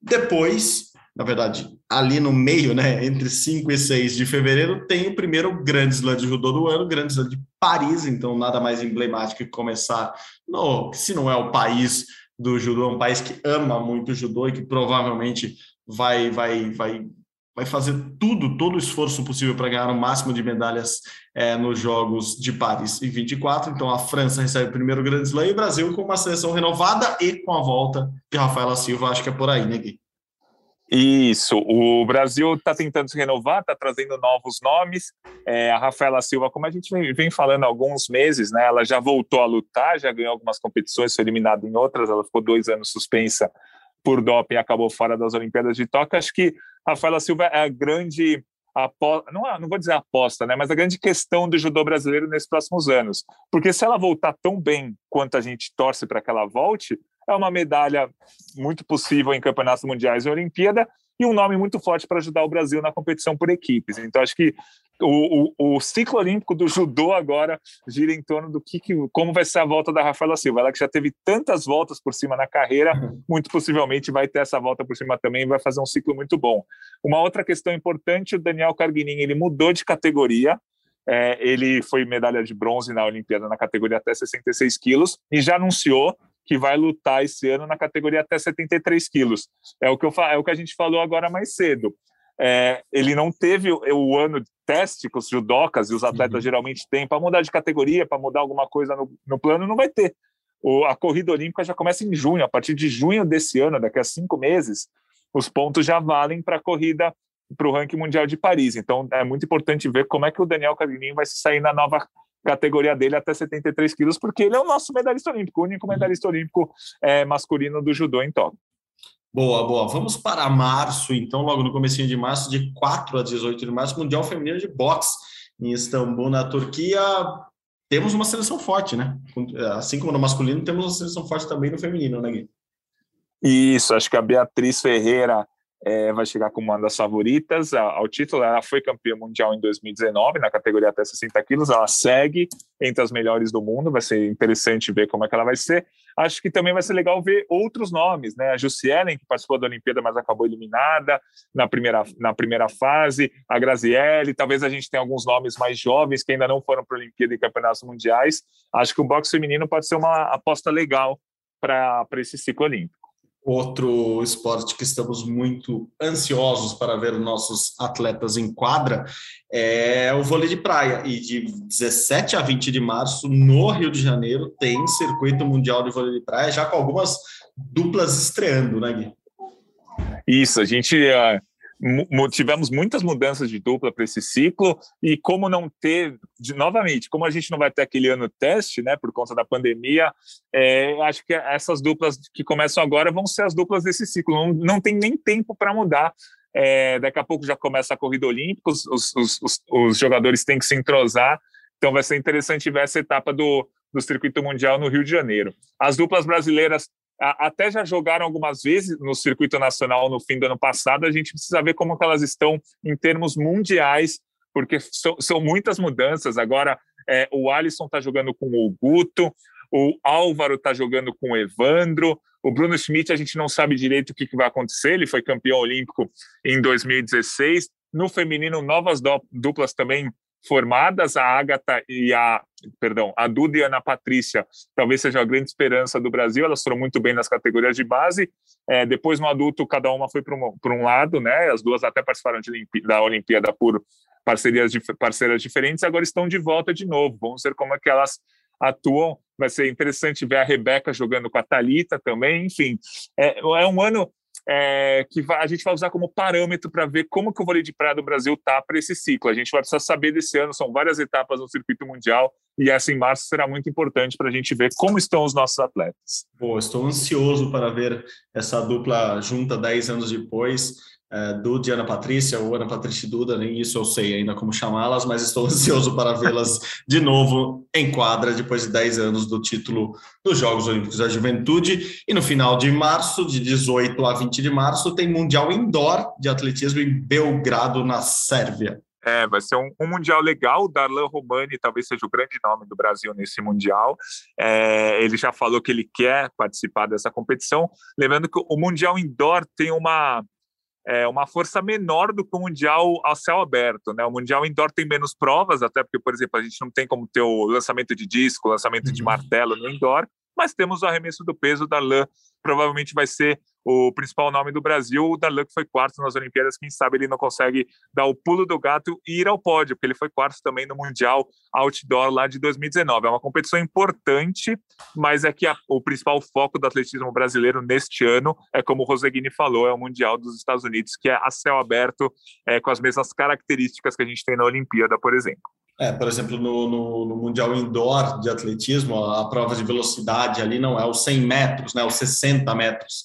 Depois, na verdade, ali no meio, né, entre 5 e 6 de fevereiro, tem o primeiro grande slam de judô do ano, grande slam de Paris, então nada mais emblemático que começar, no, se não é o país do judô, é um país que ama muito o judô e que provavelmente vai, vai, vai, vai fazer tudo, todo o esforço possível para ganhar o máximo de medalhas é, nos Jogos de Paris em 24. Então a França recebe o primeiro grande slam e o Brasil com uma seleção renovada e com a volta de Rafaela Silva, acho que é por aí, né, Gui? Isso, o Brasil está tentando se renovar, está trazendo novos nomes. É, a Rafaela Silva, como a gente vem, falando há alguns meses, né, ela já voltou a lutar, já ganhou algumas competições, foi eliminada em outras, ela ficou dois anos suspensa por doping e acabou fora das Olimpíadas de Tóquio. Acho que Rafaela Silva é a grande aposta, não, não vou dizer aposta, né, mas a grande questão do judô brasileiro nesses próximos anos. Porque se ela voltar tão bem quanto a gente torce para que ela volte, é uma medalha muito possível em campeonatos mundiais e Olimpíada e um nome muito forte para ajudar o Brasil na competição por equipes. Então, acho que o, o, o, ciclo olímpico do judô agora gira em torno do que, que, como vai ser a volta da Rafaela Silva. Ela que já teve tantas voltas por cima na carreira, muito possivelmente vai ter essa volta por cima também e vai fazer um ciclo muito bom. Uma outra questão importante, o Daniel Carguinin, ele mudou de categoria, é, ele foi medalha de bronze na Olimpíada na categoria até 66 quilos e já anunciou que vai lutar esse ano na categoria até 73 quilos. É o que, eu, é o que a gente falou agora mais cedo. É, ele não teve o, o, ano de teste que os judocas e os atletas uhum. geralmente têm para mudar de categoria, para mudar alguma coisa no, no plano, não vai ter. O, a corrida olímpica já começa em junho, a partir de junho desse ano, daqui a cinco meses, os pontos já valem para a corrida para o ranking mundial de Paris. Então é muito importante ver como é que o Daniel Carlinin vai se sair na nova categoria dele até 73 quilos, porque ele é o nosso medalhista olímpico, o único medalhista olímpico é, masculino do judô em Tóquio. Boa, boa. Vamos para março, então, logo no comecinho de março, de 4 a 18 de março, Mundial Feminino de Boxe em Istambul, na Turquia. Temos uma seleção forte, né? Assim como no masculino, temos uma seleção forte também no feminino, né, Gui? Isso, acho que a Beatriz Ferreira é, vai chegar como uma das favoritas ao título. Ela foi campeã mundial em 2019 na categoria até 60 quilos. Ela segue entre as melhores do mundo. Vai ser interessante ver como é que ela vai ser. Acho que também vai ser legal ver outros nomes, né? A Jussielen, que participou da Olimpíada, mas acabou eliminada na primeira, na primeira fase. A Grazielli. Talvez a gente tenha alguns nomes mais jovens que ainda não foram para a Olimpíada e Campeonatos Mundiais. Acho que o boxe feminino pode ser uma aposta legal para esse ciclo olímpico. Outro esporte que estamos muito ansiosos para ver nossos atletas em quadra é o vôlei de praia. E de 17 a 20 de março, no Rio de Janeiro, tem circuito mundial de vôlei de praia, já com algumas duplas estreando, né, Gui? Isso, a gente uh, tivemos muitas mudanças de dupla para esse ciclo e como não ter, de, novamente, como a gente não vai ter aquele ano teste, né, por conta da pandemia, é, acho que essas duplas que começam agora vão ser as duplas desse ciclo. Não, não tem nem tempo para mudar. É, daqui a pouco já começa a corrida olímpica, os, os, os, os, jogadores têm que se entrosar. Então vai ser interessante ver essa etapa do, do circuito mundial no Rio de Janeiro. As duplas brasileiras até já jogaram algumas vezes no circuito nacional no fim do ano passado. A gente precisa ver como elas estão em termos mundiais, porque são, são muitas mudanças. Agora, é, o Alisson está jogando com o Guto, o Álvaro está jogando com o Evandro, o Bruno Schmidt, a gente não sabe direito o que, que vai acontecer. Ele foi campeão olímpico em 2016. No feminino, novas duplas também formadas, a Agatha e a, perdão, a Duda e a Ana Patrícia, talvez seja a grande esperança do Brasil, elas foram muito bem nas categorias de base, é, depois no adulto cada uma foi para um, um lado, né, as duas até participaram da Olimpíada por parcerias, parceiras diferentes, agora estão de volta de novo, vamos ver como é que elas atuam, vai ser interessante ver a Rebeca jogando com a Talita também, enfim, é, é um ano é, que a gente vai usar como parâmetro para ver como que o vôlei de praia do Brasil está para esse ciclo. A gente vai precisar saber desse ano, são várias etapas no circuito mundial, e essa em março será muito importante para a gente ver como estão os nossos atletas. Estou ansioso para ver essa dupla junta 10 anos depois é, Duda e Ana Patrícia, ou Ana Patrícia Duda, nem isso eu sei ainda como chamá-las, mas estou ansioso para vê-las de novo em quadra depois de 10 anos do título dos Jogos Olímpicos da Juventude. E no final de março, de 18 a 20 de março, tem Mundial Indoor de Atletismo em Belgrado, na Sérvia. É, vai ser um, um, mundial legal. Darlan Romani talvez seja o grande nome do Brasil nesse mundial. É, ele já falou que ele quer participar dessa competição. Lembrando que o mundial indoor tem uma é, uma força menor do que o Mundial ao céu aberto. Né? O Mundial Indoor tem menos provas, até porque, por exemplo, a gente não tem como ter o lançamento de disco, lançamento de uhum. martelo no Indoor, mas temos o arremesso do peso da LAN, provavelmente vai ser o principal nome do Brasil, o Darlan que foi quarto nas Olimpíadas, quem sabe ele não consegue dar o pulo do gato e ir ao pódio, porque ele foi quarto também no Mundial Outdoor lá de 2019. É uma competição importante, mas é que a, o principal foco do atletismo brasileiro neste ano é, como o Roseguini falou, é o Mundial dos Estados Unidos, que é a céu aberto, é, com as mesmas características que a gente tem na Olimpíada, por exemplo. É, por exemplo, no, no, no, Mundial Indoor de Atletismo, a, a prova de velocidade ali não é os 100 metros, né, os 60 metros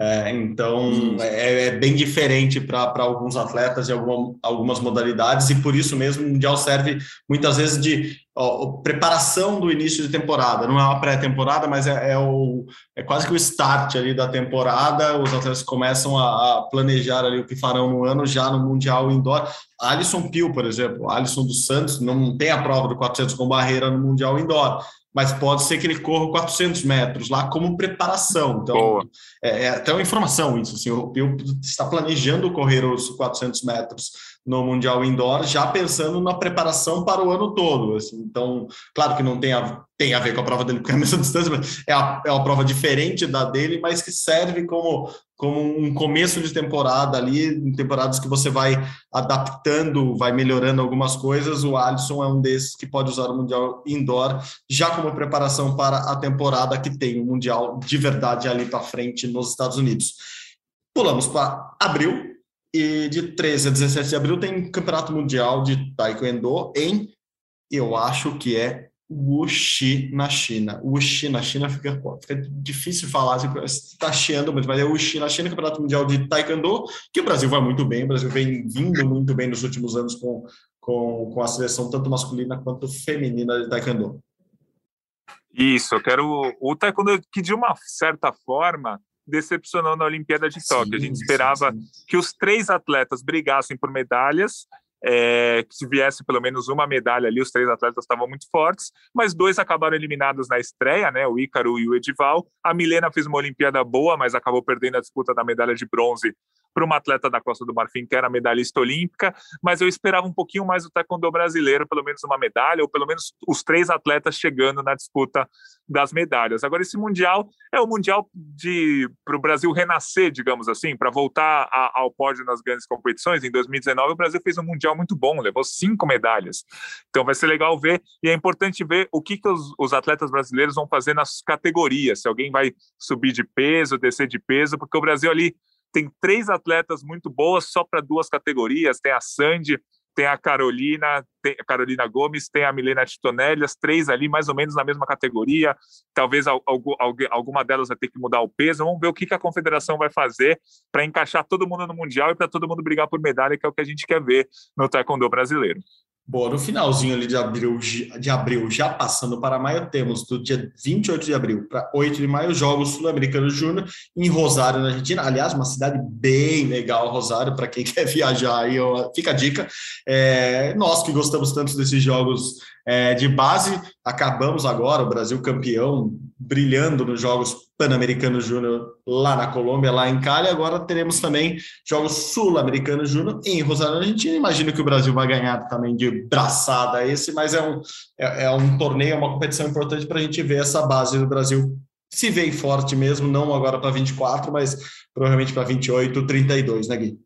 é, então é, é, bem diferente para alguns atletas e alguma, algumas modalidades, e por isso mesmo o Mundial serve muitas vezes de ó, preparação do início de temporada. Não é uma pré-temporada, mas é, é, o, é quase que o start ali da temporada. Os atletas começam a, a, planejar ali o que farão no ano já no Mundial Indoor. Alisson Pio, por exemplo, Alisson dos Santos não tem a prova do 400 com barreira no Mundial Indoor mas pode ser que ele corra 400 metros lá como preparação. Então, é, é, até uma informação isso. Assim, o Pio está planejando correr os 400 metros no Mundial Indoor, já pensando na preparação para o ano todo. Assim. Então, claro que não tem a, tem a ver com a prova dele, porque é a mesma distância, mas é, a, é uma prova diferente da dele, mas que serve como, como um começo de temporada ali, em temporadas que você vai adaptando, vai melhorando algumas coisas. O Alisson é um desses que pode usar o Mundial Indoor já como preparação para a temporada que tem o Mundial de verdade ali para frente nos Estados Unidos. Pulamos para abril, e de 13 a 17 de abril tem Campeonato Mundial de Taekwondo em, eu acho que é Wuxi na China. Wuxi na China fica, fica difícil falar, está chiando, mas é Wuxi na China, Campeonato Mundial de Taekwondo, que o Brasil vai muito bem, o Brasil vem vindo muito bem nos últimos anos com, com, com a seleção tanto masculina quanto feminina de Taekwondo. Isso, eu quero o Taekwondo que de uma certa forma decepcionou na Olimpíada de Tóquio. a gente esperava sim, sim. que os três atletas brigassem por medalhas, é, que se viesse pelo menos uma medalha ali, os três atletas estavam muito fortes, mas dois acabaram eliminados na estreia, né? O Ícaro e o Edival. A Milena fez uma Olimpíada boa, mas acabou perdendo a disputa da medalha de bronze para uma atleta da Costa do Marfim, que era medalhista olímpica, mas eu esperava um pouquinho mais do taekwondo brasileiro, pelo menos uma medalha, ou pelo menos os três atletas chegando na disputa das medalhas. Agora, esse Mundial é o Mundial para o Brasil renascer, digamos assim, para voltar a, ao pódio nas grandes competições. Em 2019, o Brasil fez um Mundial muito bom, levou cinco medalhas. Então, vai ser legal ver, e é importante ver o que, que os, os atletas brasileiros vão fazer nas categorias, se alguém vai subir de peso, descer de peso, porque o Brasil ali tem três atletas muito boas só para duas categorias. Tem a Sandy, tem a Carolina, tem a Carolina Gomes, tem a Milena Titonelli, as três ali mais ou menos na mesma categoria. Talvez alguma delas vai ter que mudar o peso. Vamos ver o que a confederação vai fazer para encaixar todo mundo no Mundial e para todo mundo brigar por medalha, que é o que a gente quer ver no Taekwondo brasileiro. Bom, no finalzinho ali de abril, de abril, já passando para maio, temos do dia 28 de abril para 8 de maio, Jogos Sul-Americanos Júnior em Rosário, na Argentina. Aliás, uma cidade bem legal, Rosário, para quem quer viajar aí, fica a dica. É, nós que gostamos tanto desses jogos é, de base, acabamos agora, o Brasil campeão, brilhando nos Jogos Pan-Americanos Júnior lá na Colômbia, lá em Cali. Agora teremos também Jogos Sul-Americanos Júnior em Rosário, Argentina. Imagino que o Brasil vai ganhar também de braçada esse, mas é um, é, é um torneio, é uma competição importante para a gente ver essa base do Brasil se vê forte mesmo, não agora para 24, mas provavelmente para 28, 32, né, Gui?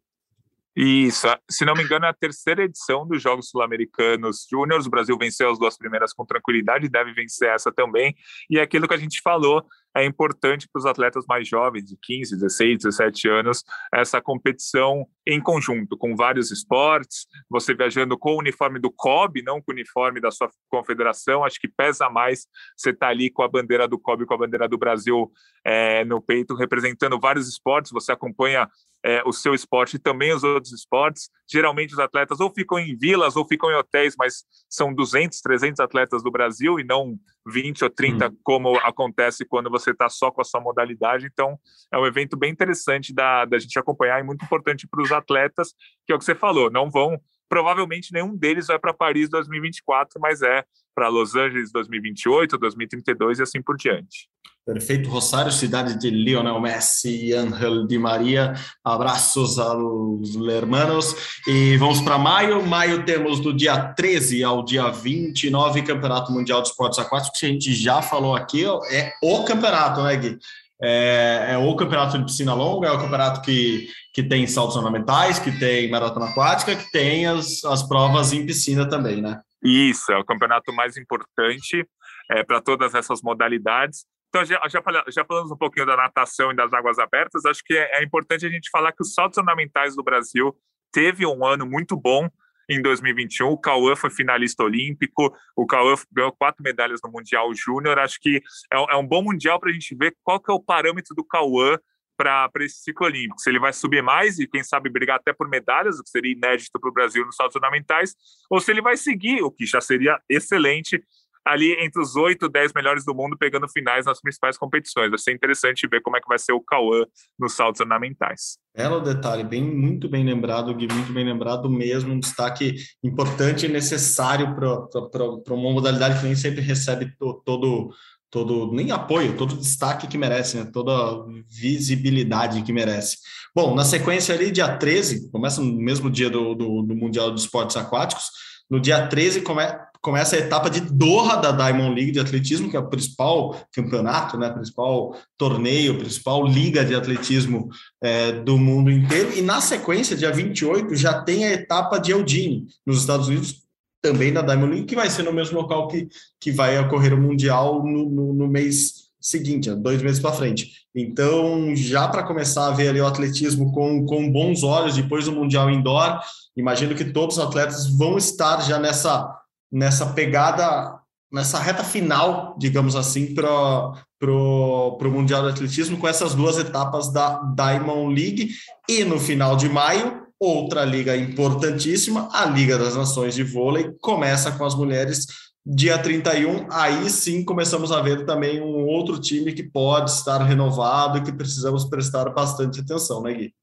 Isso, se não me engano, é a terceira edição dos Jogos Sul-Americanos Júniors. O Brasil venceu as duas primeiras com tranquilidade, deve vencer essa também. E é aquilo que a gente falou, é importante para os atletas mais jovens, de 15, 16, 17 anos, essa competição em conjunto, com vários esportes, você viajando com o uniforme do COB, não com o uniforme da sua confederação, acho que pesa mais você estar tá ali com a bandeira do COB, com a bandeira do Brasil é, no peito, representando vários esportes, você acompanha é, o seu esporte e também os outros esportes. Geralmente os atletas ou ficam em vilas ou ficam em hotéis, mas são 200, 300 atletas do Brasil e não 20 ou 30, hum. como acontece quando você está só com a sua modalidade. Então, é um evento bem interessante da, da gente acompanhar e muito importante para os atletas, que é o que você falou, não vão provavelmente nenhum deles vai para Paris 2024, mas é para Los Angeles 2028, 2032 e assim por diante. Perfeito, Rosário, cidade de Lionel Messi e Angel Di Maria. Abraços aos hermanos. E vamos para maio. Maio temos do dia 13 ao dia 29 Campeonato Mundial de Esportes Aquáticos, que a gente já falou aqui. É o campeonato, né, Gui? É, é, o campeonato de piscina longa, é o campeonato que, que tem saltos ornamentais, que tem maratona aquática, que tem as, as provas em piscina também, né? Isso, é o campeonato mais importante é, para todas essas modalidades. Então, já, já, já, falamos um pouquinho da natação e das águas abertas. Acho que é, é importante a gente falar que os saltos ornamentais do Brasil teve um ano muito bom em 2021. O Cauã foi finalista olímpico, o Cauã ganhou quatro medalhas no Mundial Júnior. Acho que é, é, um bom Mundial para a gente ver qual que é o parâmetro do Cauã para esse ciclo olímpico. Se ele vai subir mais e, quem sabe, brigar até por medalhas, o que seria inédito para o Brasil nos saltos ornamentais, ou se ele vai seguir, o que já seria excelente, ali entre os oito, dez melhores do mundo, pegando finais nas principais competições. Vai ser interessante ver como é que vai ser o Cauã nos saltos ornamentais. Belo detalhe, bem, muito bem lembrado, Gui, muito bem lembrado mesmo, um destaque importante e necessário para uma modalidade que nem sempre recebe todo todo nem apoio, todo destaque que merece, né? toda visibilidade que merece. Bom, na sequência ali, dia 13, começa no mesmo dia do, do, do Mundial dos Esportes Aquáticos, no dia 13 come, começa a etapa de Doha da Diamond League de atletismo, que é o principal campeonato, né, principal torneio, principal liga de atletismo é, do mundo inteiro. E na sequência, dia 28, já tem a etapa de Eugene, nos Estados Unidos, também na Diamond League, que vai ser no mesmo local que, que vai ocorrer o Mundial no, no, no mês seguinte, dois meses para frente. Então, já para começar a ver ali o atletismo com, com bons olhos depois do Mundial Indoor, imagino que todos os atletas vão estar já nessa nessa pegada, nessa reta final, digamos assim, para o Mundial de Atletismo, com essas duas etapas da Diamond League. E no final de maio, outra liga importantíssima, a Liga das Nações de Vôlei, começa com as mulheres dia 31, aí sim começamos a ver também um outro time que pode estar renovado e que precisamos prestar bastante atenção, né, Gui?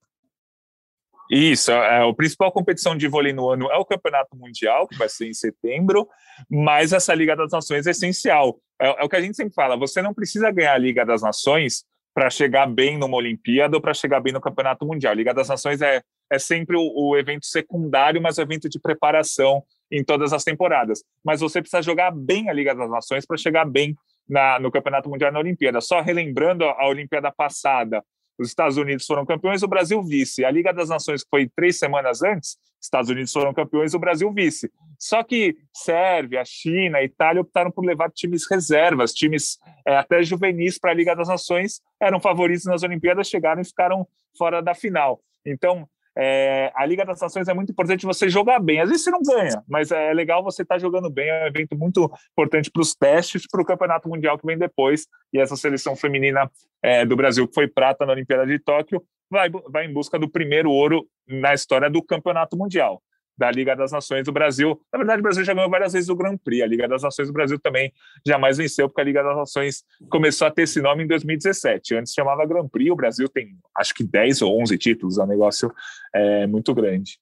Isso, é, a principal competição de vôlei no ano é o Campeonato Mundial, que vai ser em setembro, mas essa Liga das Nações é essencial. É, é o que a gente sempre fala: você não precisa ganhar a Liga das Nações para chegar bem numa Olimpíada ou para chegar bem no Campeonato Mundial. A Liga das Nações é, é sempre o, o evento secundário, mas o evento de preparação em todas as temporadas. Mas você precisa jogar bem a Liga das Nações para chegar bem na, no Campeonato Mundial e na Olimpíada. Só relembrando a Olimpíada passada, os Estados Unidos foram campeões, o Brasil vice. A Liga das Nações, que foi três semanas antes, Estados Unidos foram campeões, o Brasil vice. Só que Sérvia, China, Itália optaram por levar times reservas, times é, até juvenis para a Liga das Nações, eram favoritos nas Olimpíadas, chegaram e ficaram fora da final. Então, é, a Liga das Nações é muito importante você jogar bem. Às vezes você não ganha, mas é legal você estar tá jogando bem. É um evento muito importante para os testes, para o Campeonato Mundial que vem depois. E essa seleção feminina é, do Brasil, que foi prata na Olimpíada de Tóquio, vai, vai em busca do primeiro ouro na história do Campeonato Mundial da Liga das Nações do Brasil. Na verdade, o Brasil já ganhou várias vezes o Grand Prix. A Liga das Nações do Brasil também jamais venceu, porque a Liga das Nações começou a ter esse nome em 2017. Antes chamava Grand Prix. O Brasil tem, acho que 10 ou 11 títulos. É um negócio é, muito grande.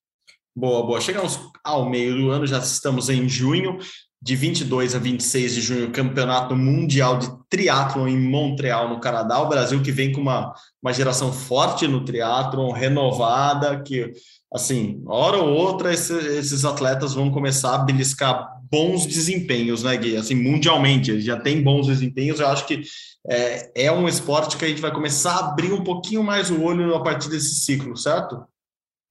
Boa, boa. Chegamos ao meio do ano, já estamos em junho de 22 a 26 de junho, Campeonato Mundial de Triatlon em Montreal, no Canadá. O Brasil que vem com uma, uma geração forte no triatlon, renovada, que, assim, hora ou outra, esse, esses atletas vão começar a beliscar bons desempenhos, né, Gui? Assim, mundialmente, já tem bons desempenhos. Eu acho que é, é um esporte que a gente vai começar a abrir um pouquinho mais o olho a partir desse ciclo, certo?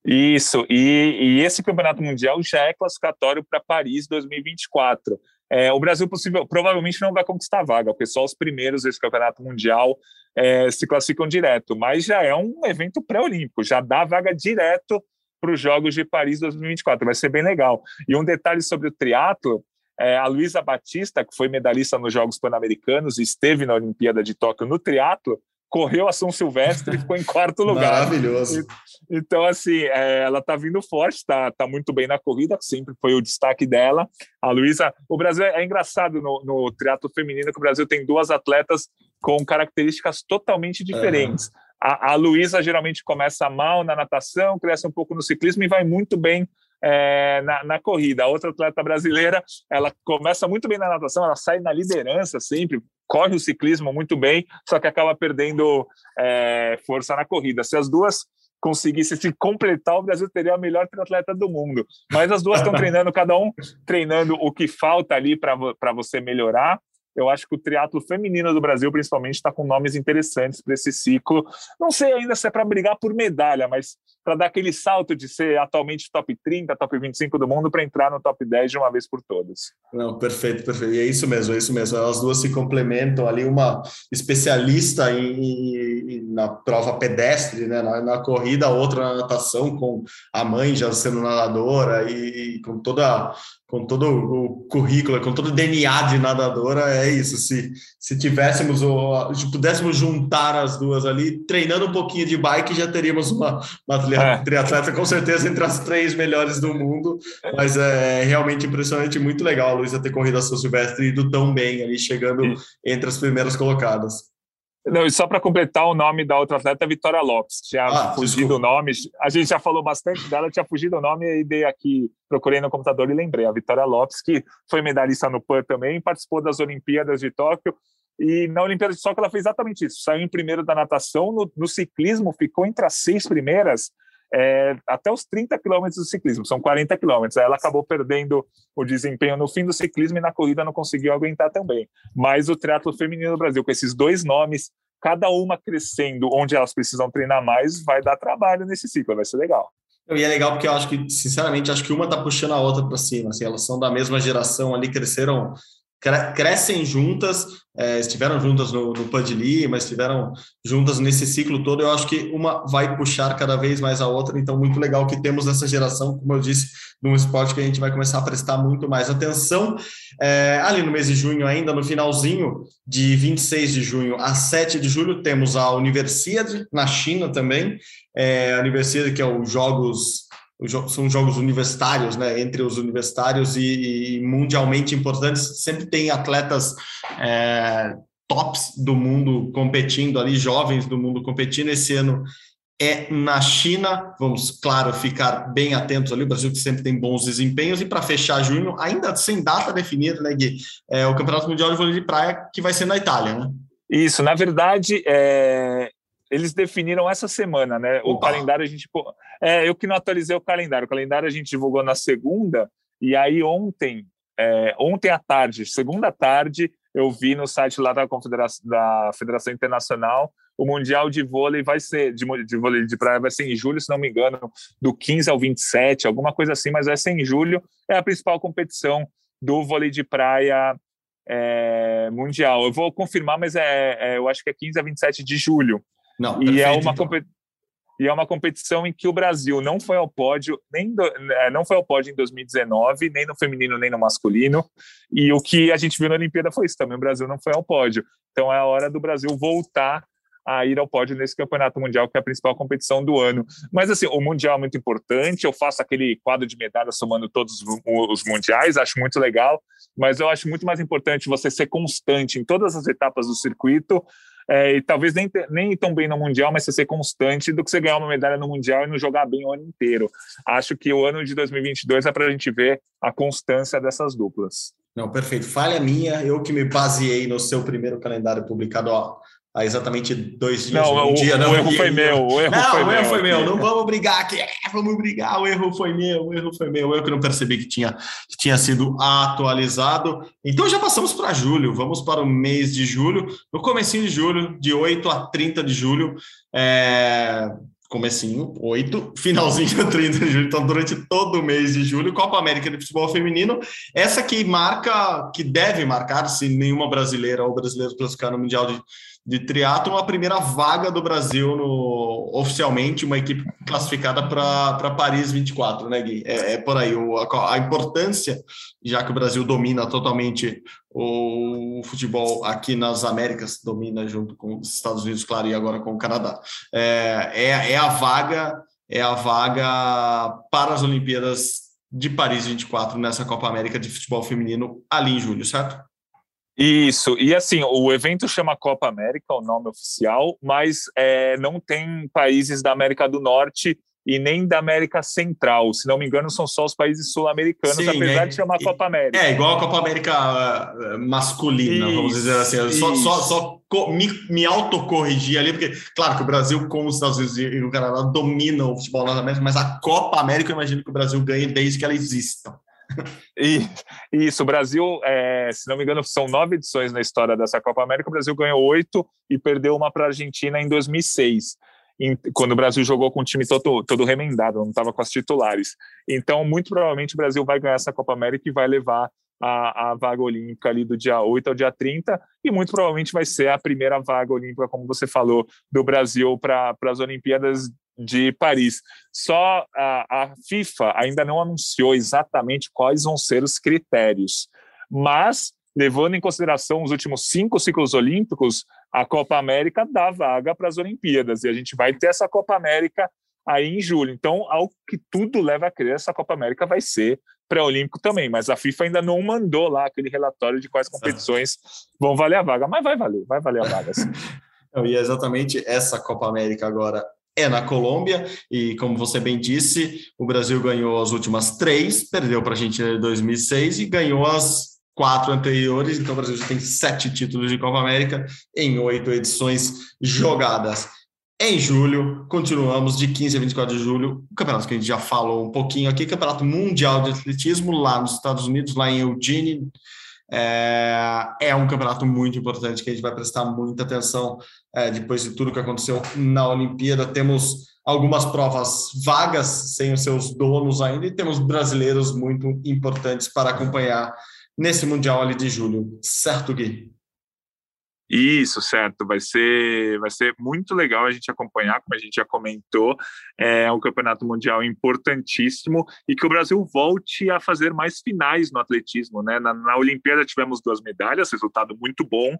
Isso, e, e, esse campeonato mundial já é classificatório para Paris 2024. É, o Brasil possível, provavelmente não vai conquistar vaga, porque só os primeiros desse campeonato mundial é, se classificam direto, mas já é um evento pré-olímpico, já dá vaga direto para os Jogos de Paris 2024, vai ser bem legal. E um detalhe sobre o triatlo, é, a Luísa Batista, que foi medalhista nos Jogos Pan-Americanos e esteve na Olimpíada de Tóquio no triatlo, correu a São Silvestre e ficou em quarto lugar. Maravilhoso. Então, assim, é, ela tá vindo forte, tá, tá muito bem na corrida, sempre foi o destaque dela. A Luísa, o Brasil é, é engraçado no, no triatlo feminino que o Brasil tem duas atletas com características totalmente diferentes. Uhum. A, a Luísa geralmente começa mal na natação, cresce um pouco no ciclismo e vai muito bem é, na, na, corrida. A outra atleta brasileira, ela começa muito bem na natação, ela sai na liderança sempre, corre o ciclismo muito bem, só que acaba perdendo é, força na corrida. Se as duas conseguissem se completar, o Brasil teria a melhor atleta do mundo. Mas as duas estão treinando, cada um treinando o que falta ali para você melhorar eu acho que o triatlo feminino do Brasil, principalmente, está com nomes interessantes para esse ciclo. Não sei ainda se é para brigar por medalha, mas para dar aquele salto de ser atualmente top 30, top 25 do mundo para entrar no top 10 de uma vez por todas. Não, perfeito, perfeito. E é isso mesmo, é isso mesmo. As duas se complementam ali, uma especialista em, em na prova pedestre, né, na, na, corrida, outra na natação, com a mãe já sendo nadadora e, e com toda com todo o currículo, com todo o DNA de nadadora, é isso. Se, se tivéssemos, o, se pudéssemos juntar as duas ali, treinando um pouquinho de bike, já teríamos uma, uma é. triatleta com certeza entre as três melhores do mundo. Mas é realmente impressionante, muito legal a Luísa ter corrido a São Silvestre e ido tão bem ali, chegando entre as primeiras colocadas. Não, e só para completar o nome da outra atleta, Vitória Lopes. Tinha ah, fugido o nome. A gente já falou bastante dela, tinha fugido o nome e dei aqui, procurei no computador e lembrei. A Vitória Lopes, que foi medalhista no PAN também, participou das Olimpíadas de Tóquio. E na Olimpíada de Tóquio ela fez exatamente isso. Saiu em primeiro da natação, no, no ciclismo ficou entre as seis primeiras é, até os 30 quilômetros do ciclismo, são 40 quilômetros. Ela acabou perdendo o desempenho no fim do ciclismo e na corrida não conseguiu aguentar também. Mas o triatlo feminino do Brasil, com esses dois nomes, cada uma crescendo onde elas precisam treinar mais, vai dar trabalho nesse ciclo, vai ser legal. E é legal porque eu acho que, sinceramente, acho que uma tá puxando a outra para cima. Assim, elas são da mesma geração ali, cresceram crescem juntas, é, estiveram juntas no, no Padili, mas estiveram juntas nesse ciclo todo. Eu acho que uma vai puxar cada vez mais a outra, então muito legal que temos essa geração, como eu disse, num esporte que a gente vai começar a prestar muito mais atenção. É, ali no mês de junho, ainda no finalzinho, de 26 de junho a 7 de julho, temos a Universidade na China também, é, a Universidade que é os Jogos são jogos universitários, né? Entre os universitários e, e mundialmente importantes, sempre tem atletas é, tops do mundo competindo ali, jovens do mundo competindo. Esse ano é na China. Vamos, claro, ficar bem atentos ali. O Brasil que sempre tem bons desempenhos. E para fechar junho, ainda sem data definida, né, Gui? É o Campeonato Mundial de Vôlei de Praia, que vai ser na Itália, né? Isso, na verdade, é, eles definiram essa semana, né? Opa. O calendário a gente. É, eu que não atualizei o calendário. O calendário a gente divulgou na segunda, e aí ontem, é, ontem à tarde, segunda tarde, eu vi no site lá da Confederação da Federação Internacional o Mundial de Vôlei vai ser, de, de vôlei de praia vai ser em julho, se não me engano, do 15 ao 27, alguma coisa assim, mas vai ser em julho, é a principal competição do vôlei de praia é, mundial. Eu vou confirmar, mas é, é, eu acho que é 15 a 27 de julho. Não, e é uma então. competição e é uma competição em que o Brasil não foi ao pódio, nem do, é, não foi ao pódio em 2019, nem no feminino, nem no masculino. E o que a gente viu na Olimpíada foi isso também: o Brasil não foi ao pódio. Então é a hora do Brasil voltar a ir ao pódio nesse campeonato mundial, que é a principal competição do ano. Mas, assim, o mundial é muito importante. Eu faço aquele quadro de medalhas somando todos os mundiais, acho muito legal. Mas eu acho muito mais importante você ser constante em todas as etapas do circuito. É, e talvez nem, nem tão bem no Mundial, mas você ser constante do que você ganhar uma medalha no Mundial e não jogar bem o ano inteiro. Acho que o ano de 2022 é para a gente ver a constância dessas duplas. Não, perfeito. Falha minha, eu que me baseei no seu primeiro calendário publicado, ó, há exatamente dois dias. Não, um o, dia, não, o erro foi meu. O erro não, foi o meu. erro foi meu. Não vamos brigar aqui. É, vamos brigar. O erro foi meu. O erro foi meu. Eu que não percebi que tinha, que tinha sido atualizado. Então já passamos para julho. Vamos para o mês de julho. No comecinho de julho, de 8 a 30 de julho. É comecinho, 8, finalzinho 30 de julho, então durante todo o mês de julho, Copa América de Futebol Feminino, essa que marca, que deve marcar, se nenhuma brasileira ou brasileiro classificar no Mundial de, de triatlo, a primeira vaga do Brasil no, oficialmente, uma equipe classificada para Paris 24, né, Gui? É, é por aí, o, a, a, importância, já que o Brasil domina totalmente o, o, futebol aqui nas Américas, domina junto com os Estados Unidos, claro, e agora com o Canadá. É, é, é a vaga, é a vaga para as Olimpíadas de Paris 24 nessa Copa América de futebol feminino ali em julho, certo? Isso, e assim, o evento chama Copa América, o nome oficial, mas é, não tem países da América do Norte e nem da América Central. Se não me engano, são só os países sul-americanos, apesar é, de chamar Copa América. É, igual a Copa América uh, masculina, isso, vamos dizer assim. Só, só, só me, me autocorrigir ali, porque, claro, que o Brasil, como os Estados Unidos e o Canadá, dominam o futebol nas Américas, mas a Copa América, eu imagino que o Brasil ganhe desde que ela exista. E, isso, o Brasil, é, se não me engano, são nove edições na história dessa Copa América. O Brasil ganhou oito e perdeu uma para a Argentina em 2006, em, quando o Brasil jogou com o time todo, todo remendado, não estava com as titulares. Então, muito provavelmente, o Brasil vai ganhar essa Copa América e vai levar a, a, vaga olímpica ali do dia 8 ao dia 30, e muito provavelmente vai ser a primeira vaga olímpica, como você falou, do Brasil para as Olimpíadas de Paris. Só a, a, FIFA ainda não anunciou exatamente quais vão ser os critérios, mas levando em consideração os últimos cinco ciclos olímpicos, a Copa América dá vaga para as Olimpíadas e a gente vai ter essa Copa América aí em julho. Então, ao que tudo leva a crer, essa Copa América vai ser pré-olímpico também, mas a FIFA ainda não mandou lá aquele relatório de quais competições vão valer a vaga, mas vai valer, vai valer a vaga. Sim. e é exatamente essa Copa América agora é na Colômbia, e como você bem disse, o Brasil ganhou as últimas três, perdeu para a Argentina em 2006 e ganhou as quatro anteriores, então o Brasil já tem sete títulos de Copa América em oito edições jogadas. Em julho, continuamos de 15 a 24 de julho, o campeonato que a gente já falou um pouquinho aqui, Campeonato Mundial de Atletismo lá nos Estados Unidos, lá em Eugene, é, é, um campeonato muito importante que a gente vai prestar muita atenção é, depois de tudo que aconteceu na Olimpíada. Temos algumas provas vagas sem os seus donos ainda e temos brasileiros muito importantes para acompanhar nesse Mundial ali de julho. Certo, Gui? Isso, certo. Vai ser, vai ser muito legal a gente acompanhar, como a gente já comentou. É um campeonato mundial importantíssimo e que o Brasil volte a fazer mais finais no atletismo. Né? Na, na Olimpíada tivemos duas medalhas, resultado muito bom.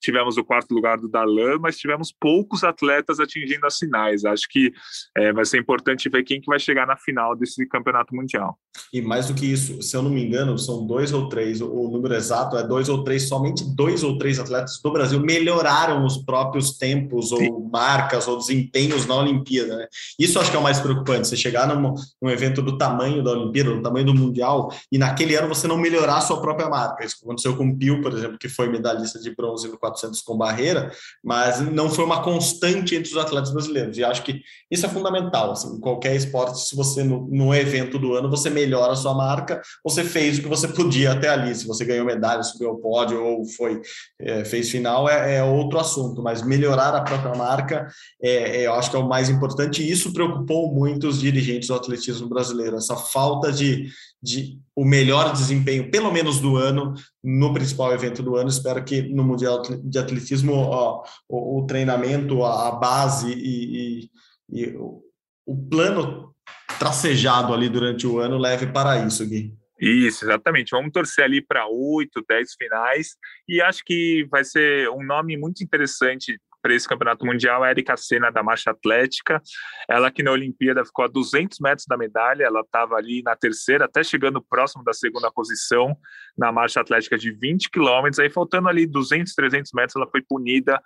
Tivemos o quarto lugar do Darlan, mas tivemos poucos atletas atingindo as finais. Acho que é, vai ser importante ver quem que vai chegar na final desse campeonato mundial. E mais do que isso, se eu não me engano, são dois ou três, o número exato é dois ou três, somente dois ou três atletas do Brasil melhoraram os próprios tempos Sim. ou marcas ou desempenhos na Olimpíada. Né? Isso acho que é o mais preocupante, você chegar num, num evento do tamanho da Olimpíada, do tamanho do Mundial, e naquele ano você não melhorar a sua própria marca. Isso aconteceu com o Pio, por exemplo, que foi medalhista de bronze no 400 com barreira, mas não foi uma constante entre os atletas brasileiros. E acho que isso é fundamental. Assim, em qualquer esporte, se você no, no evento do ano você melhora a sua marca, você fez o que você podia até ali. Se você ganhou medalha, subiu ao pódio ou foi é, fez final, é, é, outro assunto. Mas melhorar a própria marca, é, é, eu acho que é o mais importante. E isso preocupou muito os dirigentes do atletismo brasileiro. Essa falta de de o melhor desempenho, pelo menos do ano, no principal evento do ano. Espero que no Mundial de Atletismo ó, o, o, treinamento, a, base e, e, e o, o plano tracejado ali durante o ano leve para isso, Gui. Isso, exatamente. Vamos torcer ali para oito, dez finais. E acho que vai ser um nome muito interessante para esse campeonato mundial a Erika Senna da marcha atlética. Ela que na Olimpíada ficou a 200 metros da medalha, ela estava ali na terceira, até chegando próximo da segunda posição na marcha atlética de 20 quilômetros. Aí faltando ali 200, 300 metros, ela foi punida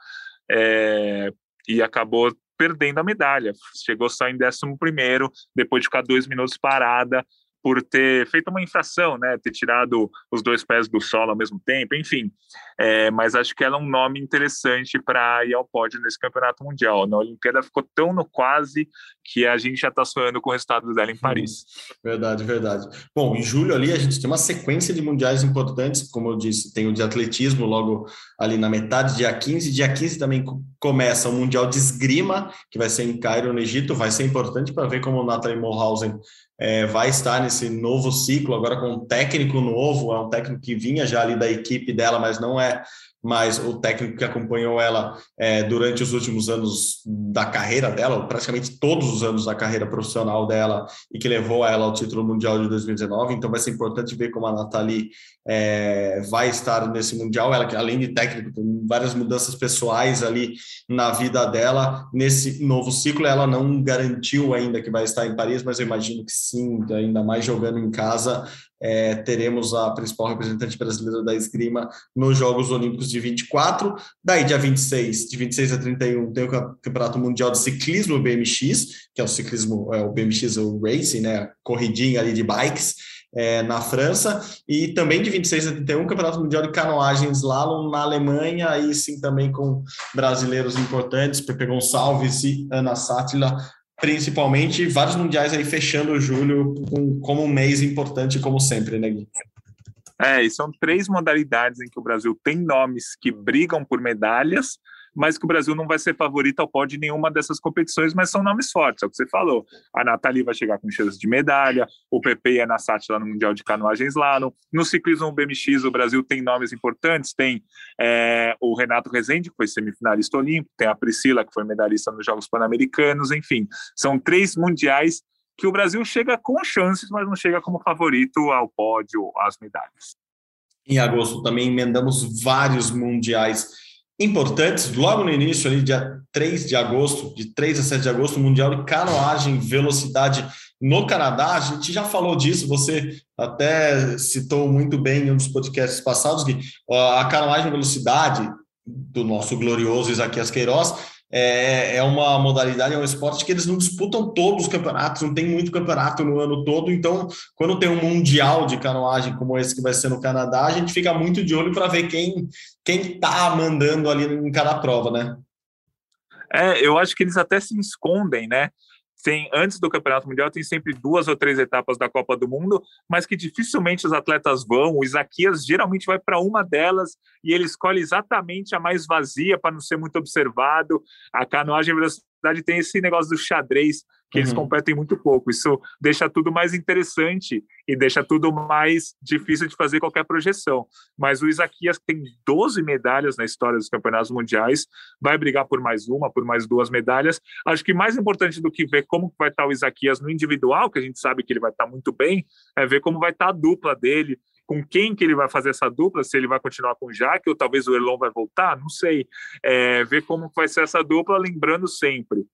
é, e acabou perdendo a medalha. Chegou só em 11 primeiro, depois de ficar dois minutos parada por ter feito uma infração, né, ter tirado os dois pés do solo ao mesmo tempo, enfim. É, mas acho que ela é um nome interessante para ir ao pódio nesse campeonato mundial. Na Olimpíada ficou tão no quase que a gente já está sonhando com o resultado dela em Paris. Verdade, verdade. Bom, em julho ali a gente tem uma sequência de mundiais importantes, como eu disse, tem o de atletismo logo ali na metade, dia 15. Dia 15 também começa o Mundial de Esgrima, que vai ser em Cairo, no Egito. Vai ser importante para ver como o Nathalie Morhausen é, vai estar nesse novo ciclo, agora com um técnico novo, é um técnico que vinha já ali da equipe dela, mas não é mas o técnico que acompanhou ela é, durante os últimos anos da carreira dela, praticamente todos os anos da carreira profissional dela, e que levou ela ao título mundial de 2019. Então vai ser importante ver como a Nathalie é, vai estar nesse mundial. Ela, além de técnico, tem várias mudanças pessoais ali na vida dela. Nesse novo ciclo, ela não garantiu ainda que vai estar em Paris, mas eu imagino que sim, ainda mais jogando em casa, é, teremos a principal representante brasileira da esgrima nos Jogos Olímpicos de 24. Daí, dia 26, de 26 a 31, tem o Campeonato Mundial de Ciclismo BMX, que é o ciclismo, é o BMX, o racing, né, corridinha ali de bikes, é, na França, e também de 26 a 31, Campeonato Mundial de Canoagem Slalom na Alemanha, aí sim também com brasileiros importantes, Pepe Gonçalves e Ana Sátila principalmente vários mundiais aí fechando julho com, como um mês importante, como sempre, né, Gui? É, e são três modalidades em que o Brasil tem nomes que brigam por medalhas, mas que o Brasil não vai ser favorito ao pódio em nenhuma dessas competições, mas são nomes fortes, é o que você falou. A Nathalie vai chegar com chance de medalha, o PP e a Nassat lá no Mundial de Canoagem Slalom. No ciclismo BMX, o Brasil tem nomes importantes, tem é, o Renato Rezende, que foi semifinalista olímpico, tem a Priscila, que foi medalhista nos Jogos Pan-Americanos, enfim, são três mundiais que o Brasil chega com chances, mas não chega como favorito ao pódio, às medalhas. Em agosto também emendamos vários mundiais importantes. Logo no início, ali, dia 3 de agosto, de 3 a 7 de agosto, Mundial de Canoagem Velocidade no Canadá. A gente já falou disso, você até citou muito bem em um dos podcasts passados, que a canoagem velocidade do nosso glorioso Isaquias Queiroz é, é uma modalidade, é um esporte que eles não disputam todos os campeonatos, não tem muito campeonato no ano todo, então quando tem um mundial de canoagem como esse que vai ser no Canadá, a gente fica muito de olho para ver quem quem está mandando ali em cada prova, né? É, eu acho que eles até se escondem, né? Tem antes do Campeonato Mundial tem sempre duas ou três etapas da Copa do Mundo, mas que dificilmente os atletas vão. O Isaquias geralmente vai para uma delas e ele escolhe exatamente a mais vazia para não ser muito observado. A canoagem velocidade tem esse negócio do xadrez que uhum. eles competem muito pouco. Isso deixa tudo mais interessante e deixa tudo mais difícil de fazer qualquer projeção. Mas o Isaquias tem 12 medalhas na história dos campeonatos mundiais, vai brigar por mais uma, por mais duas medalhas. Acho que mais importante do que ver como vai estar o Isaquias no individual, que a gente sabe que ele vai estar muito bem, é ver como vai estar a dupla dele, com quem que ele vai fazer essa dupla, se ele vai continuar com o Jaque ou talvez o Erlon vai voltar, não sei. É, ver como vai ser essa dupla, lembrando sempre,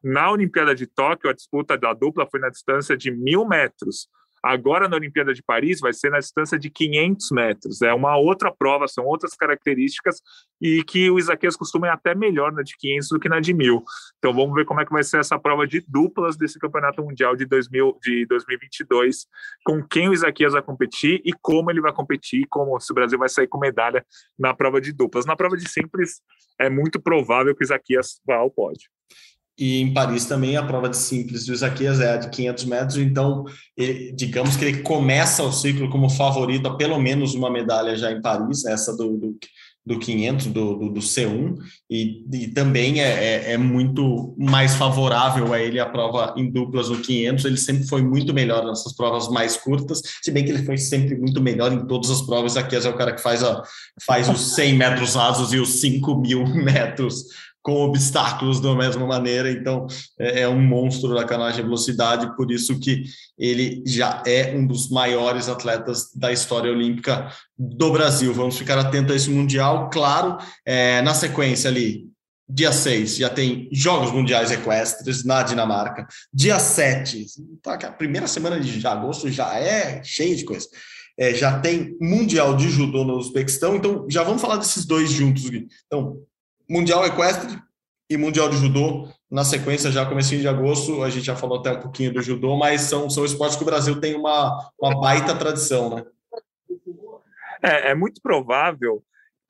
na Olimpíada de Tóquio, a disputa da dupla foi na distância de mil metros. Agora, na Olimpíada de Paris, vai ser na distância de 500 metros. É uma outra prova, são outras características e que o Isaquias costuma ir até melhor na de 500 do que na de 1000. Então, vamos ver como é que vai ser essa prova de duplas desse Campeonato Mundial de, 2000, de 2022, com quem o Isaquias vai competir e como ele vai competir, como se o Brasil vai sair com medalha na prova de duplas. Na prova de simples, é muito provável que o Isaquias vá ao pódio. E em Paris também a prova de simples do Isaquias é a de 500 metros, então ele, digamos que ele começa o ciclo como favorito a pelo menos uma medalha já em Paris, essa do, do, do 500, do, do, do C1, e, e também é, é, é, muito mais favorável a ele a prova em duplas no 500, ele sempre foi muito melhor nessas provas mais curtas, se bem que ele foi sempre muito melhor em todas as provas, Isaquias é o cara que faz, a, faz os 100 metros rasos e os 5 mil metros com obstáculos da mesma maneira, então é, é um monstro da canagem de velocidade, por isso que ele já é um dos maiores atletas da história olímpica do Brasil. Vamos ficar atento a esse Mundial, claro, é, na sequência ali, dia 6 já tem Jogos Mundiais Equestres na Dinamarca, dia 7, tá, a primeira semana de agosto já é cheia de coisa. É, já tem Mundial de Judô no Uzbequistão, então já vamos falar desses dois juntos. Então, Mundial Equestre e Mundial de Judô na sequência, já comecinho de agosto, a gente já falou até um pouquinho do judô, mas são, são esportes que o Brasil tem uma, uma baita tradição, né? É, é muito provável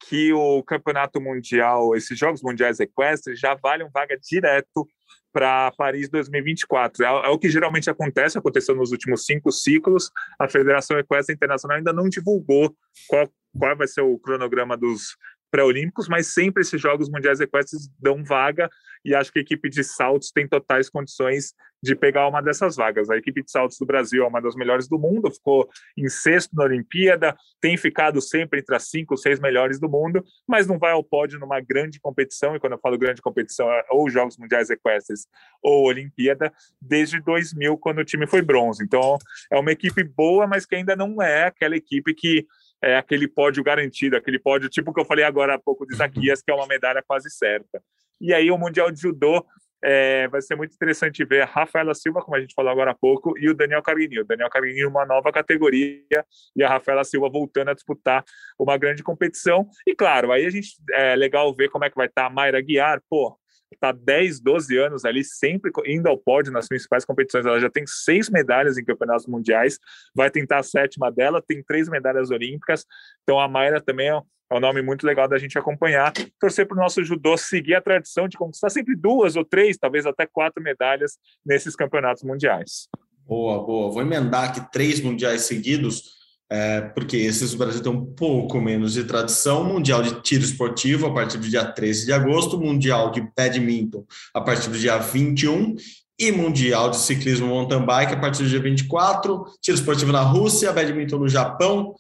que o Campeonato Mundial, esses Jogos Mundiais Equestres, já valham vaga direto para Paris 2024. É, é, o que geralmente acontece, aconteceu nos últimos cinco ciclos. A Federação Equestre Internacional ainda não divulgou qual, qual vai ser o cronograma dos pré-olímpicos, mas sempre esses Jogos Mundiais Equestres dão vaga e acho que a equipe de saltos tem totais condições de pegar uma dessas vagas. A equipe de saltos do Brasil é uma das melhores do mundo, ficou em sexto na Olimpíada, tem ficado sempre entre as cinco, seis melhores do mundo, mas não vai ao pódio numa grande competição, e quando eu falo grande competição, é ou Jogos Mundiais Equestres ou Olimpíada, desde 2000, quando o time foi bronze. Então, é uma equipe boa, mas que ainda não é aquela equipe que é aquele pódio garantido, aquele pódio tipo que eu falei agora há pouco de Zaquias, que é uma medalha quase certa. E aí o Mundial de Judô é, vai ser muito interessante ver a Rafaela Silva, como a gente falou agora há pouco, e o Daniel Carguinho. O Daniel Carguinho uma nova categoria e a Rafaela Silva voltando a disputar uma grande competição. E claro, aí a gente é legal ver como é que vai estar a Mayra Guiar, pô, está 10, 12 anos ali, sempre indo ao pódio nas principais competições. Ela já tem seis medalhas em campeonatos mundiais, vai tentar a sétima dela, tem três medalhas olímpicas. Então a Mayra também é um nome muito legal da gente acompanhar. Torcer para o nosso judô seguir a tradição de conquistar sempre duas ou três, talvez até quatro medalhas nesses campeonatos mundiais. Boa, boa. Vou emendar aqui três mundiais seguidos é, porque esses o Brasil tem um pouco menos de tradição. Mundial de tiro esportivo a partir do dia 13 de agosto, Mundial de badminton a partir do dia 21 e Mundial de ciclismo mountain bike a partir do dia 24, tiro esportivo na Rússia, badminton no Japão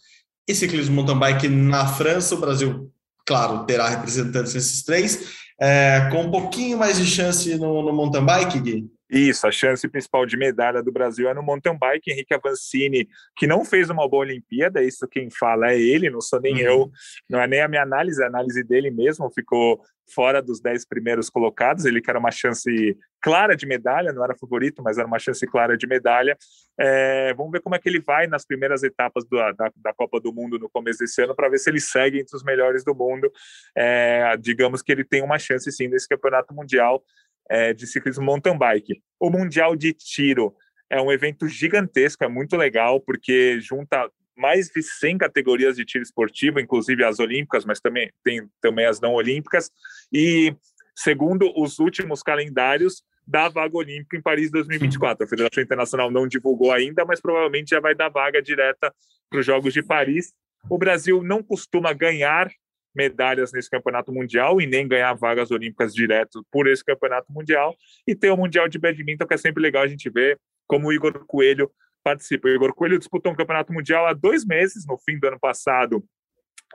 e ciclismo mountain bike na França. O Brasil, claro, terá representantes nesses três, é, com um pouquinho mais de chance no, no mountain bike, Gui. Isso, a chance principal de medalha do Brasil é no mountain bike. Henrique Avancini, que não fez uma boa Olimpíada, isso quem fala é ele, não sou nem uhum. eu, não é nem a minha análise, é a análise dele mesmo, ficou fora dos dez primeiros colocados. Ele que era uma chance clara de medalha, não era favorito, mas era uma chance clara de medalha. É, vamos ver como é que ele vai nas primeiras etapas do, da, da, Copa do Mundo no começo desse ano, para ver se ele segue entre os melhores do mundo. É, digamos que ele tem uma chance sim nesse campeonato mundial é, de ciclismo mountain bike. O Mundial de Tiro é um evento gigantesco, é muito legal, porque junta mais de 100 categorias de tiro esportivo, inclusive as olímpicas, mas também tem também as não olímpicas. E segundo os últimos calendários, da vaga olímpica em Paris 2024. A Federação Internacional não divulgou ainda, mas provavelmente já vai dar vaga direta para os Jogos de Paris. O Brasil não costuma ganhar medalhas nesse campeonato mundial e nem ganhar vagas olímpicas direto por esse campeonato mundial. E ter o Mundial de Badminton, que é sempre legal a gente ver como o Igor Coelho participa. O Igor Coelho disputou um campeonato mundial há dois meses, no fim do ano passado.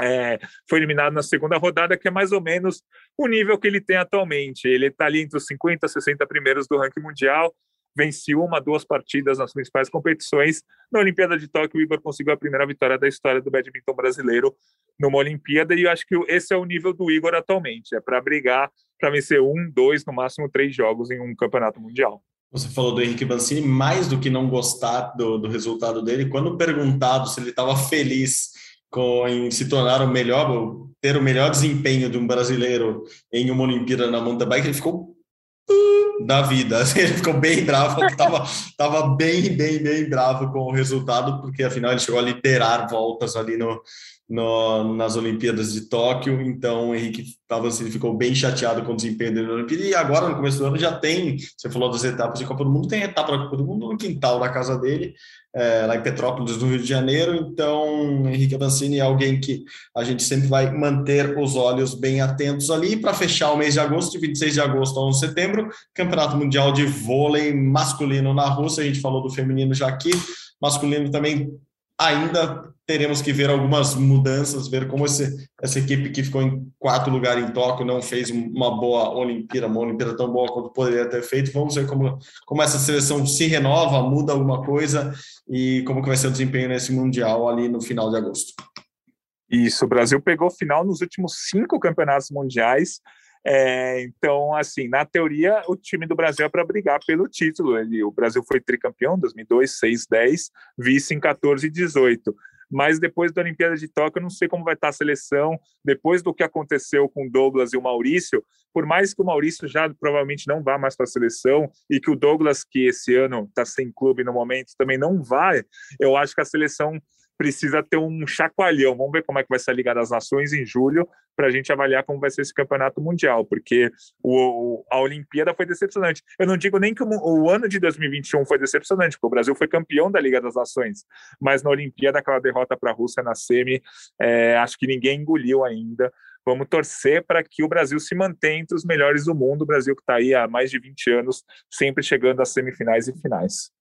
É, foi eliminado na segunda rodada, que é mais ou menos o nível que ele tem atualmente. Ele está ali entre os 50 e 60 primeiros do ranking mundial. Vence uma, duas partidas nas principais competições. Na Olimpíada de Tóquio, o Igor conseguiu a primeira vitória da história do badminton brasileiro numa Olimpíada, e eu acho que esse é o nível do Igor atualmente, é para brigar para vencer um, dois, no máximo três jogos em um campeonato mundial. Você falou do Henrique Vancini, mais do que não gostar do, do resultado dele, quando perguntado se ele estava feliz com, em se tornar o melhor, ter o melhor desempenho de um brasileiro em uma Olimpíada na mountain bike, ele ficou da vida. Assim, ele ficou bem bravo, estava tava bem, bem, bem bravo com o resultado, porque afinal ele chegou a liderar voltas ali no, no, nas Olimpíadas de Tóquio, então o Henrique Pavancini ficou bem chateado com o desempenho dele na Olimpíada, e agora no começo do ano já tem, você falou das etapas de Copa do Mundo, tem etapa da Copa do Mundo no quintal da casa dele, é, lá em Petrópolis, no Rio de Janeiro, então Henrique Avancini é alguém que a gente sempre vai manter os olhos bem atentos ali, para fechar o mês de agosto, de 26 de agosto a 11 de setembro, Campeonato Mundial de Vôlei Masculino na Rússia, a gente falou do feminino já aqui, masculino também ainda teremos que ver algumas mudanças, ver como esse, essa equipe que ficou em quarto lugar em Tóquio não fez uma boa Olimpíada, uma Olimpíada tão boa quanto poderia ter feito. Vamos ver como, como essa seleção se renova, muda alguma coisa e como que vai ser o desempenho nesse Mundial ali no final de agosto. Isso, o Brasil pegou final nos últimos cinco campeonatos mundiais, é, então, assim, na teoria, o time do Brasil é para brigar pelo título. Ele, o Brasil foi tricampeão em 2002, 6, 10, vice em 14 e 18. Mas depois da Olimpíada de Tóquio, eu não sei como vai estar a seleção. Depois do que aconteceu com o Douglas e o Maurício, por mais que o Maurício já provavelmente não vá mais para a seleção e que o Douglas, que esse ano está sem clube no momento, também não vai, eu acho que a seleção precisa ter um chacoalhão. Vamos ver como é que vai ser a Liga das Nações em julho para a gente avaliar como vai ser esse campeonato mundial, porque o, a Olimpíada foi decepcionante. Eu não digo nem que o, o, ano de 2021 foi decepcionante, porque o Brasil foi campeão da Liga das Nações, mas na Olimpíada, aquela derrota para a Rússia na semi, é, acho que ninguém engoliu ainda. Vamos torcer para que o Brasil se mantenha entre os melhores do mundo. O Brasil que está aí há mais de 20 anos, sempre chegando às semifinais e finais.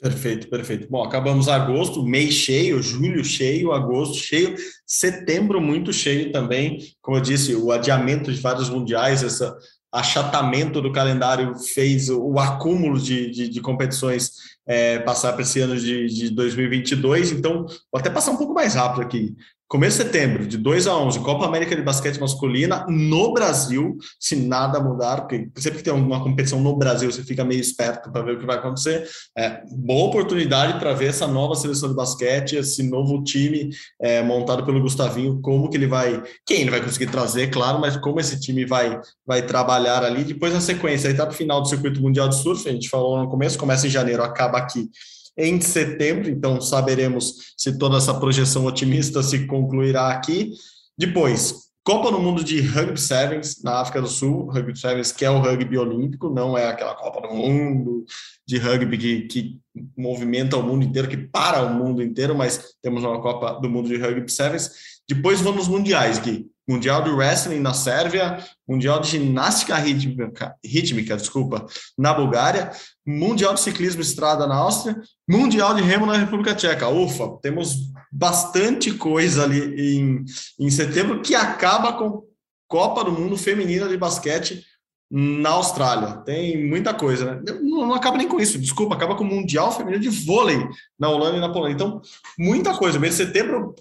Perfeito, perfeito. Bom, acabamos agosto, mês cheio, julho cheio, agosto cheio, setembro muito cheio também. Como eu disse, o adiamento de vários mundiais, esse achatamento do calendário fez o, acúmulo de, de, de competições é, passar para esse ano de, de 2022. Então, vou até passar um pouco mais rápido aqui. Começo de setembro, de 2 a 11, Copa América de Basquete Masculina no Brasil, se nada mudar, porque sempre que tem uma competição no Brasil, você fica meio esperto para ver o que vai acontecer. É, boa oportunidade para ver essa nova seleção de basquete, esse novo time é, montado pelo Gustavinho, como que ele vai, quem ele vai conseguir trazer, claro, mas como esse time vai, vai trabalhar ali. Depois, na sequência, a etapa final do Circuito Mundial de Surf, a gente falou no começo, começa em janeiro, acaba aqui em setembro, então saberemos se toda essa projeção otimista se concluirá aqui. Depois, Copa no Mundo de Rugby Sevens na África do Sul, Rugby Sevens que é o rugby olímpico, não é aquela Copa do Mundo de rugby que, que movimenta o mundo inteiro, que para o mundo inteiro, mas temos uma Copa do Mundo de Rugby Sevens. Depois vamos mundiais, Gui. Mundial de Wrestling na Sérvia, Mundial de Ginástica Rítmica, rítmica desculpa, na Bulgária, Mundial de Ciclismo Estrada na Áustria, Mundial de Remo na República Tcheca. Ufa, temos bastante coisa ali em, em setembro que acaba com Copa do Mundo Feminina de Basquete na Austrália. Tem muita coisa, né? Não, não, acaba nem com isso, desculpa, acaba com o Mundial Feminino de Vôlei na Holanda e na Polônia. Então, muita coisa. Mês de setembro,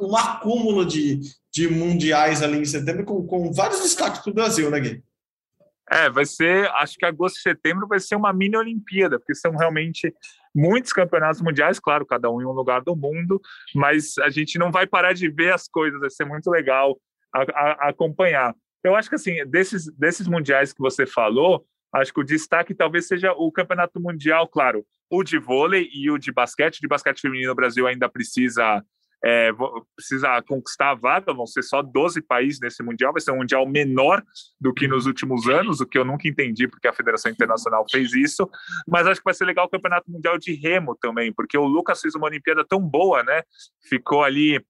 um acúmulo de, de mundiais ali em setembro, com, com vários destaques para o Brasil, né, Gui? É, vai ser, acho que agosto e setembro vai ser uma mini Olimpíada, porque são realmente muitos campeonatos mundiais, claro, cada um em um lugar do mundo, mas a gente não vai parar de ver as coisas, vai ser muito legal a, a, a acompanhar. Eu acho que, assim, desses, desses mundiais que você falou, acho que o destaque talvez seja o campeonato mundial, claro, o de vôlei e o de basquete. De basquete feminino, o Brasil ainda precisa é, precisa conquistar a vaga, vão ser só 12 países nesse Mundial, vai ser um Mundial menor do que nos últimos anos, o que eu nunca entendi porque a Federação Internacional fez isso, mas acho que vai ser legal o Campeonato Mundial de Remo também, porque o Lucas fez uma Olimpíada tão boa, né? Ficou ali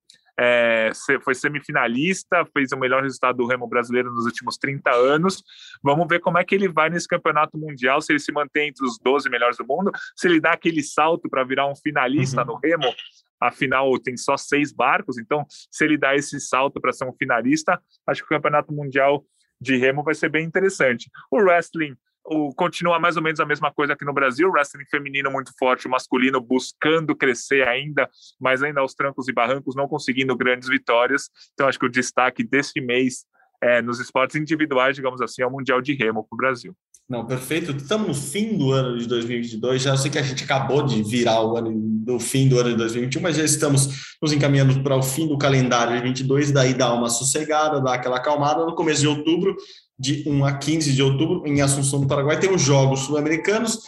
é, foi semifinalista, fez o melhor resultado do remo brasileiro nos últimos 30 anos. Vamos ver como é que ele vai nesse campeonato mundial, se ele se mantém entre os 12 melhores do mundo, se ele dá aquele salto para virar um finalista uhum. no remo, afinal tem só seis barcos, então se ele dá esse salto para ser um finalista, acho que o campeonato mundial de remo vai ser bem interessante. O wrestling o, continua mais ou menos a mesma coisa aqui no Brasil, wrestling feminino muito forte, masculino buscando crescer ainda, mas ainda aos trancos e barrancos, não conseguindo grandes vitórias. Então, acho que o destaque desse mês é, nos esportes individuais, digamos assim, é o Mundial de Remo para o Brasil. Não, perfeito. Estamos no fim do ano de 2022. Já sei que a gente acabou de virar o ano do fim do ano de 2021, mas já estamos nos encaminhando para o fim do calendário de 22. Daí dá uma sossegada, dá aquela acalmada. No começo de outubro, de 1 a 15 de outubro, em Assunção do Paraguai, tem os Jogos Sul-Americanos.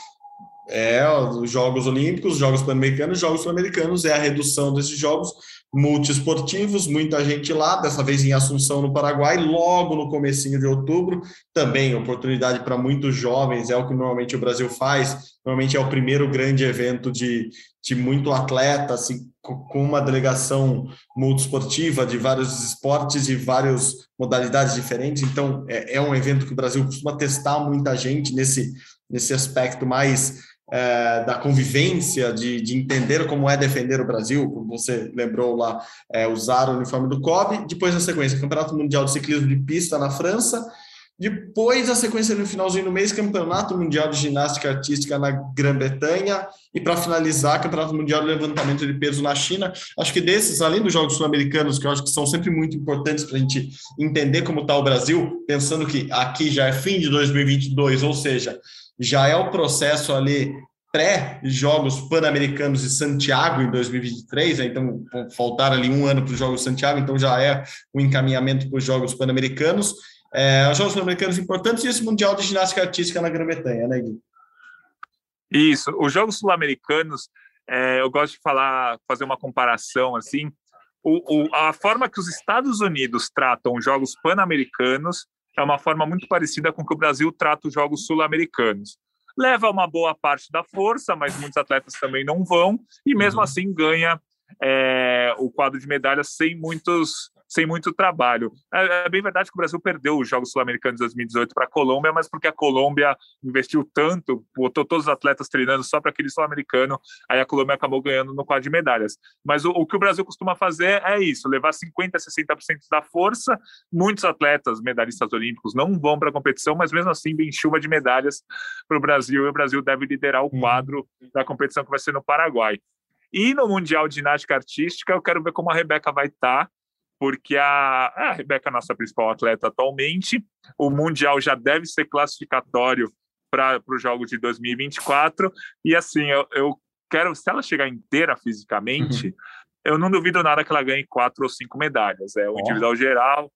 É, os Jogos Olímpicos, Jogos Pan-Americanos, Jogos Sul-Americanos, é a redução desses jogos multiesportivos, muita gente lá, dessa vez em Assunção, no Paraguai, logo no comecinho de outubro, também oportunidade para muitos jovens, é o que normalmente o Brasil faz, normalmente é o primeiro grande evento de, de muito atleta, assim, com uma delegação multiesportiva de vários esportes e várias modalidades diferentes, então é, é um evento que o Brasil costuma testar muita gente nesse, nesse aspecto mais é, da convivência, de, de, entender como é defender o Brasil, como você lembrou lá, é, usar o uniforme do COB, depois a sequência, Campeonato Mundial de Ciclismo de Pista na França, depois a sequência no finalzinho do mês, Campeonato Mundial de Ginástica Artística na Grã-Bretanha, e para finalizar, Campeonato Mundial de Levantamento de Peso na China. Acho que desses, além dos Jogos Sul-Americanos, que eu acho que são sempre muito importantes para a gente entender como está o Brasil, pensando que aqui já é fim de 2022, ou seja, já é o processo ali pré-Jogos Pan-Americanos de Santiago em 2023, né? então faltar ali um ano para os Jogos Santiago, então já é o encaminhamento para os Jogos Pan-Americanos. É, os Jogos Pan-Americanos importantes e esse Mundial de Ginástica Artística na Grã-Bretanha, né, Gui? Isso, os Jogos Sul-Americanos, é, eu gosto de falar, fazer uma comparação assim, o, o, a forma que os Estados Unidos tratam os Jogos Pan-Americanos é uma forma muito parecida com que o Brasil trata os Jogos Sul-Americanos. Leva uma boa parte da força, mas muitos atletas também não vão, e mesmo uhum. assim ganha é, o quadro de medalhas sem muitos sem muito trabalho. É, é bem verdade que o Brasil perdeu os Jogos Sul-Americanos de 2018 para a Colômbia, mas porque a Colômbia investiu tanto, botou todos os atletas treinando só para aquele Sul-Americano, aí a Colômbia acabou ganhando no quadro de medalhas. Mas o, o que o Brasil costuma fazer é isso, levar 50%, 60% da força. Muitos atletas, medalhistas olímpicos, não vão para a competição, mas mesmo assim vem chuva de medalhas para o Brasil, e o Brasil deve liderar o quadro da competição que vai ser no Paraguai. E no Mundial de Ginástica Artística, eu quero ver como a Rebeca vai estar, tá, porque a, a Rebeca é nossa principal atleta atualmente. O Mundial já deve ser classificatório para os Jogos de 2024. E assim, eu, eu, quero, se ela chegar inteira fisicamente, uhum. eu não duvido nada que ela ganhe quatro ou cinco medalhas. É o individual geral.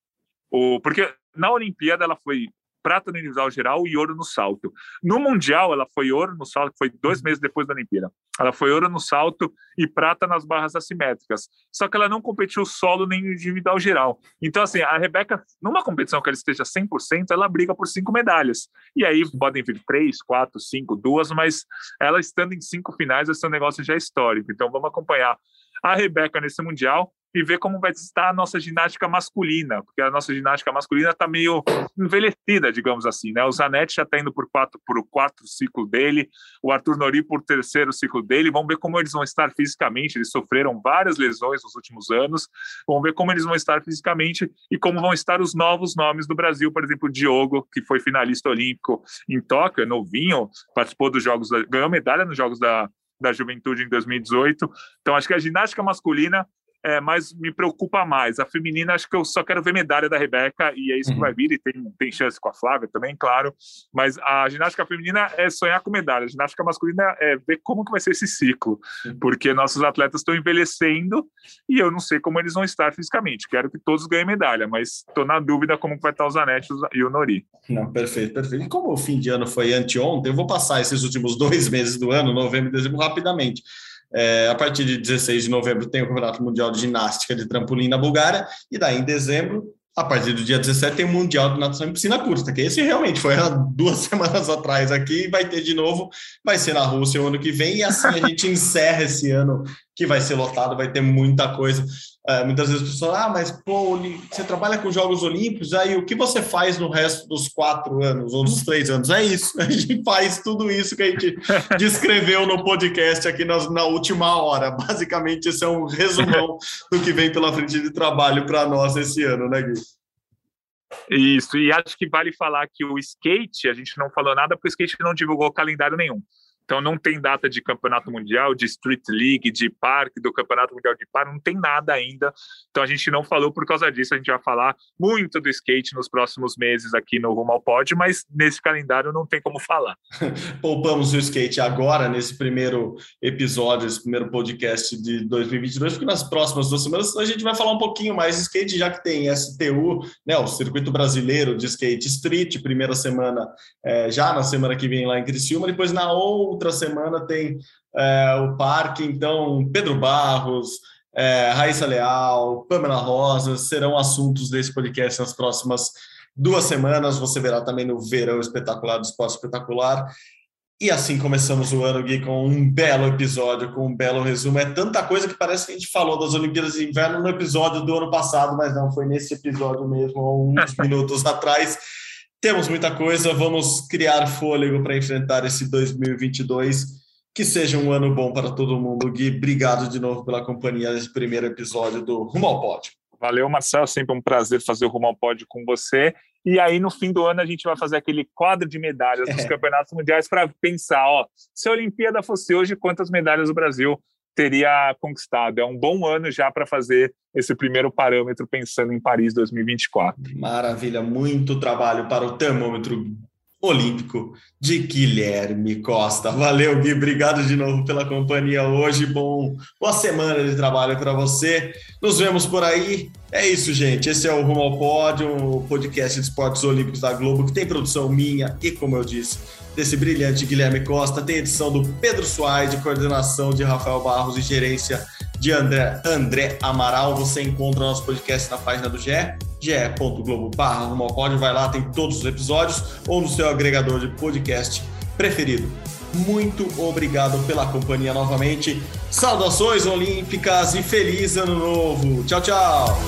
O, porque na Olimpíada ela foi prata no individual geral e ouro no salto. No Mundial, ela foi ouro no salto, foi dois meses depois da Olimpíada. Ela foi ouro no salto e prata nas barras assimétricas. Só que ela não competiu solo nem individual geral. Então, assim, a Rebeca, numa competição que ela esteja 100%, ela briga por cinco medalhas. E aí podem vir três, quatro, cinco, duas, mas ela estando em cinco finais, esse é negócio já histórico. Então, vamos acompanhar a Rebeca nesse Mundial e ver como vai estar a nossa ginástica masculina, porque a nossa ginástica masculina está meio envelhecida, digamos assim, né? O Zanetti já está indo por quatro, por quatro ciclo dele, o Arthur Nori por terceiro ciclo dele. Vamos ver como eles vão estar fisicamente. Eles sofreram várias lesões nos últimos anos. Vamos ver como eles vão estar fisicamente e como vão estar os novos nomes do Brasil, por exemplo, o Diogo, que foi finalista olímpico em Tóquio, é novinho, participou dos jogos, ganhou medalha nos jogos da da juventude em 2018. Então, acho que a ginástica masculina é, mas me preocupa mais. A feminina, acho que eu só quero ver medalha da Rebeca, e é isso uhum. que vai vir, e tem, tem chance com a Flávia também, claro. Mas a ginástica feminina é sonhar com medalha, a ginástica masculina é ver como que vai ser esse ciclo, uhum. porque nossos atletas estão envelhecendo e eu não sei como eles vão estar fisicamente. Quero que todos ganhem medalha, mas estou na dúvida como vai estar o Zanetti e o Nori. Não, perfeito, perfeito. E como o fim de ano foi anteontem, eu vou passar esses últimos dois meses do ano, novembro e dezembro, rapidamente. É, a partir de 16 de novembro tem o Campeonato Mundial de Ginástica de Trampolim na Bulgária, e daí em dezembro, a partir do dia 17, tem o Mundial de Natação em Piscina Curta, que esse realmente foi há duas semanas atrás aqui, vai ter de novo, vai ser na Rússia o ano que vem, e assim a gente encerra esse ano que vai ser lotado, vai ter muita coisa. É, muitas vezes as pessoas, ah, mas pô, você trabalha com Jogos Olímpicos, aí o que você faz no resto dos quatro anos ou dos três anos? É isso, a gente faz tudo isso que a gente descreveu no podcast aqui na, na última hora. Basicamente, esse é um resumão do que vem pela frente de trabalho para nós esse ano, né, Gui? Isso, e acho que vale falar que o skate, a gente não falou nada porque o skate não divulgou calendário nenhum. Então não tem data de campeonato mundial, de street league, de parque, do campeonato mundial de par, não tem nada ainda. Então a gente não falou por causa disso. A gente vai falar muito do skate nos próximos meses aqui no Rumo ao Pódio, mas nesse calendário não tem como falar. Poupamos o skate agora nesse primeiro episódio, esse primeiro podcast de 2022, porque nas próximas duas semanas a gente vai falar um pouquinho mais de skate, já que tem STU, né, o Circuito Brasileiro de Skate Street, primeira semana, é, já na semana que vem lá em Criciúma, depois na outra outra semana tem é, o parque, então Pedro Barros, é, Raíssa Leal, Pamela Rosa serão assuntos desse podcast nas próximas duas semanas. Você verá também no Verão Espetacular do Esporte Espetacular. E assim começamos o ano, Gui, com um belo episódio, com um belo resumo. É tanta coisa que parece que a gente falou das Olimpíadas de Inverno no episódio do ano passado, mas não, foi nesse episódio mesmo, há uns minutos atrás. Temos muita coisa, vamos criar fôlego para enfrentar esse 2022. Que seja um ano bom para todo mundo. Gui, obrigado de novo pela companhia nesse primeiro episódio do Rumo ao Pódio. Valeu, Marcelo. Sempre um prazer fazer o Rumo ao Pódio com você. E aí, no fim do ano, a gente vai fazer aquele quadro de medalhas dos é. campeonatos mundiais para pensar: ó, se a Olimpíada fosse hoje, quantas medalhas o Brasil teria conquistado. É um bom ano já para fazer esse primeiro parâmetro pensando em Paris 2024. Maravilha, muito trabalho para o termômetro olímpico de Guilherme Costa. Valeu, Gui, obrigado de novo pela companhia hoje. Bom, boa semana de trabalho para você. Nos vemos por aí. É isso, gente. Esse é o Rumo ao Pódio, o podcast de esportes olímpicos da Globo, que tem produção minha e, como eu disse, desse brilhante Guilherme Costa. Tem edição do Pedro Suaide, coordenação de Rafael Barros e gerência de André, André Amaral. Você encontra nosso podcast na página do GE, ge.globo barra vai lá, tem todos os episódios, ou no seu agregador de podcast preferido. Muito obrigado pela companhia novamente. Saudações olímpicas e feliz ano novo. Tchau, tchau.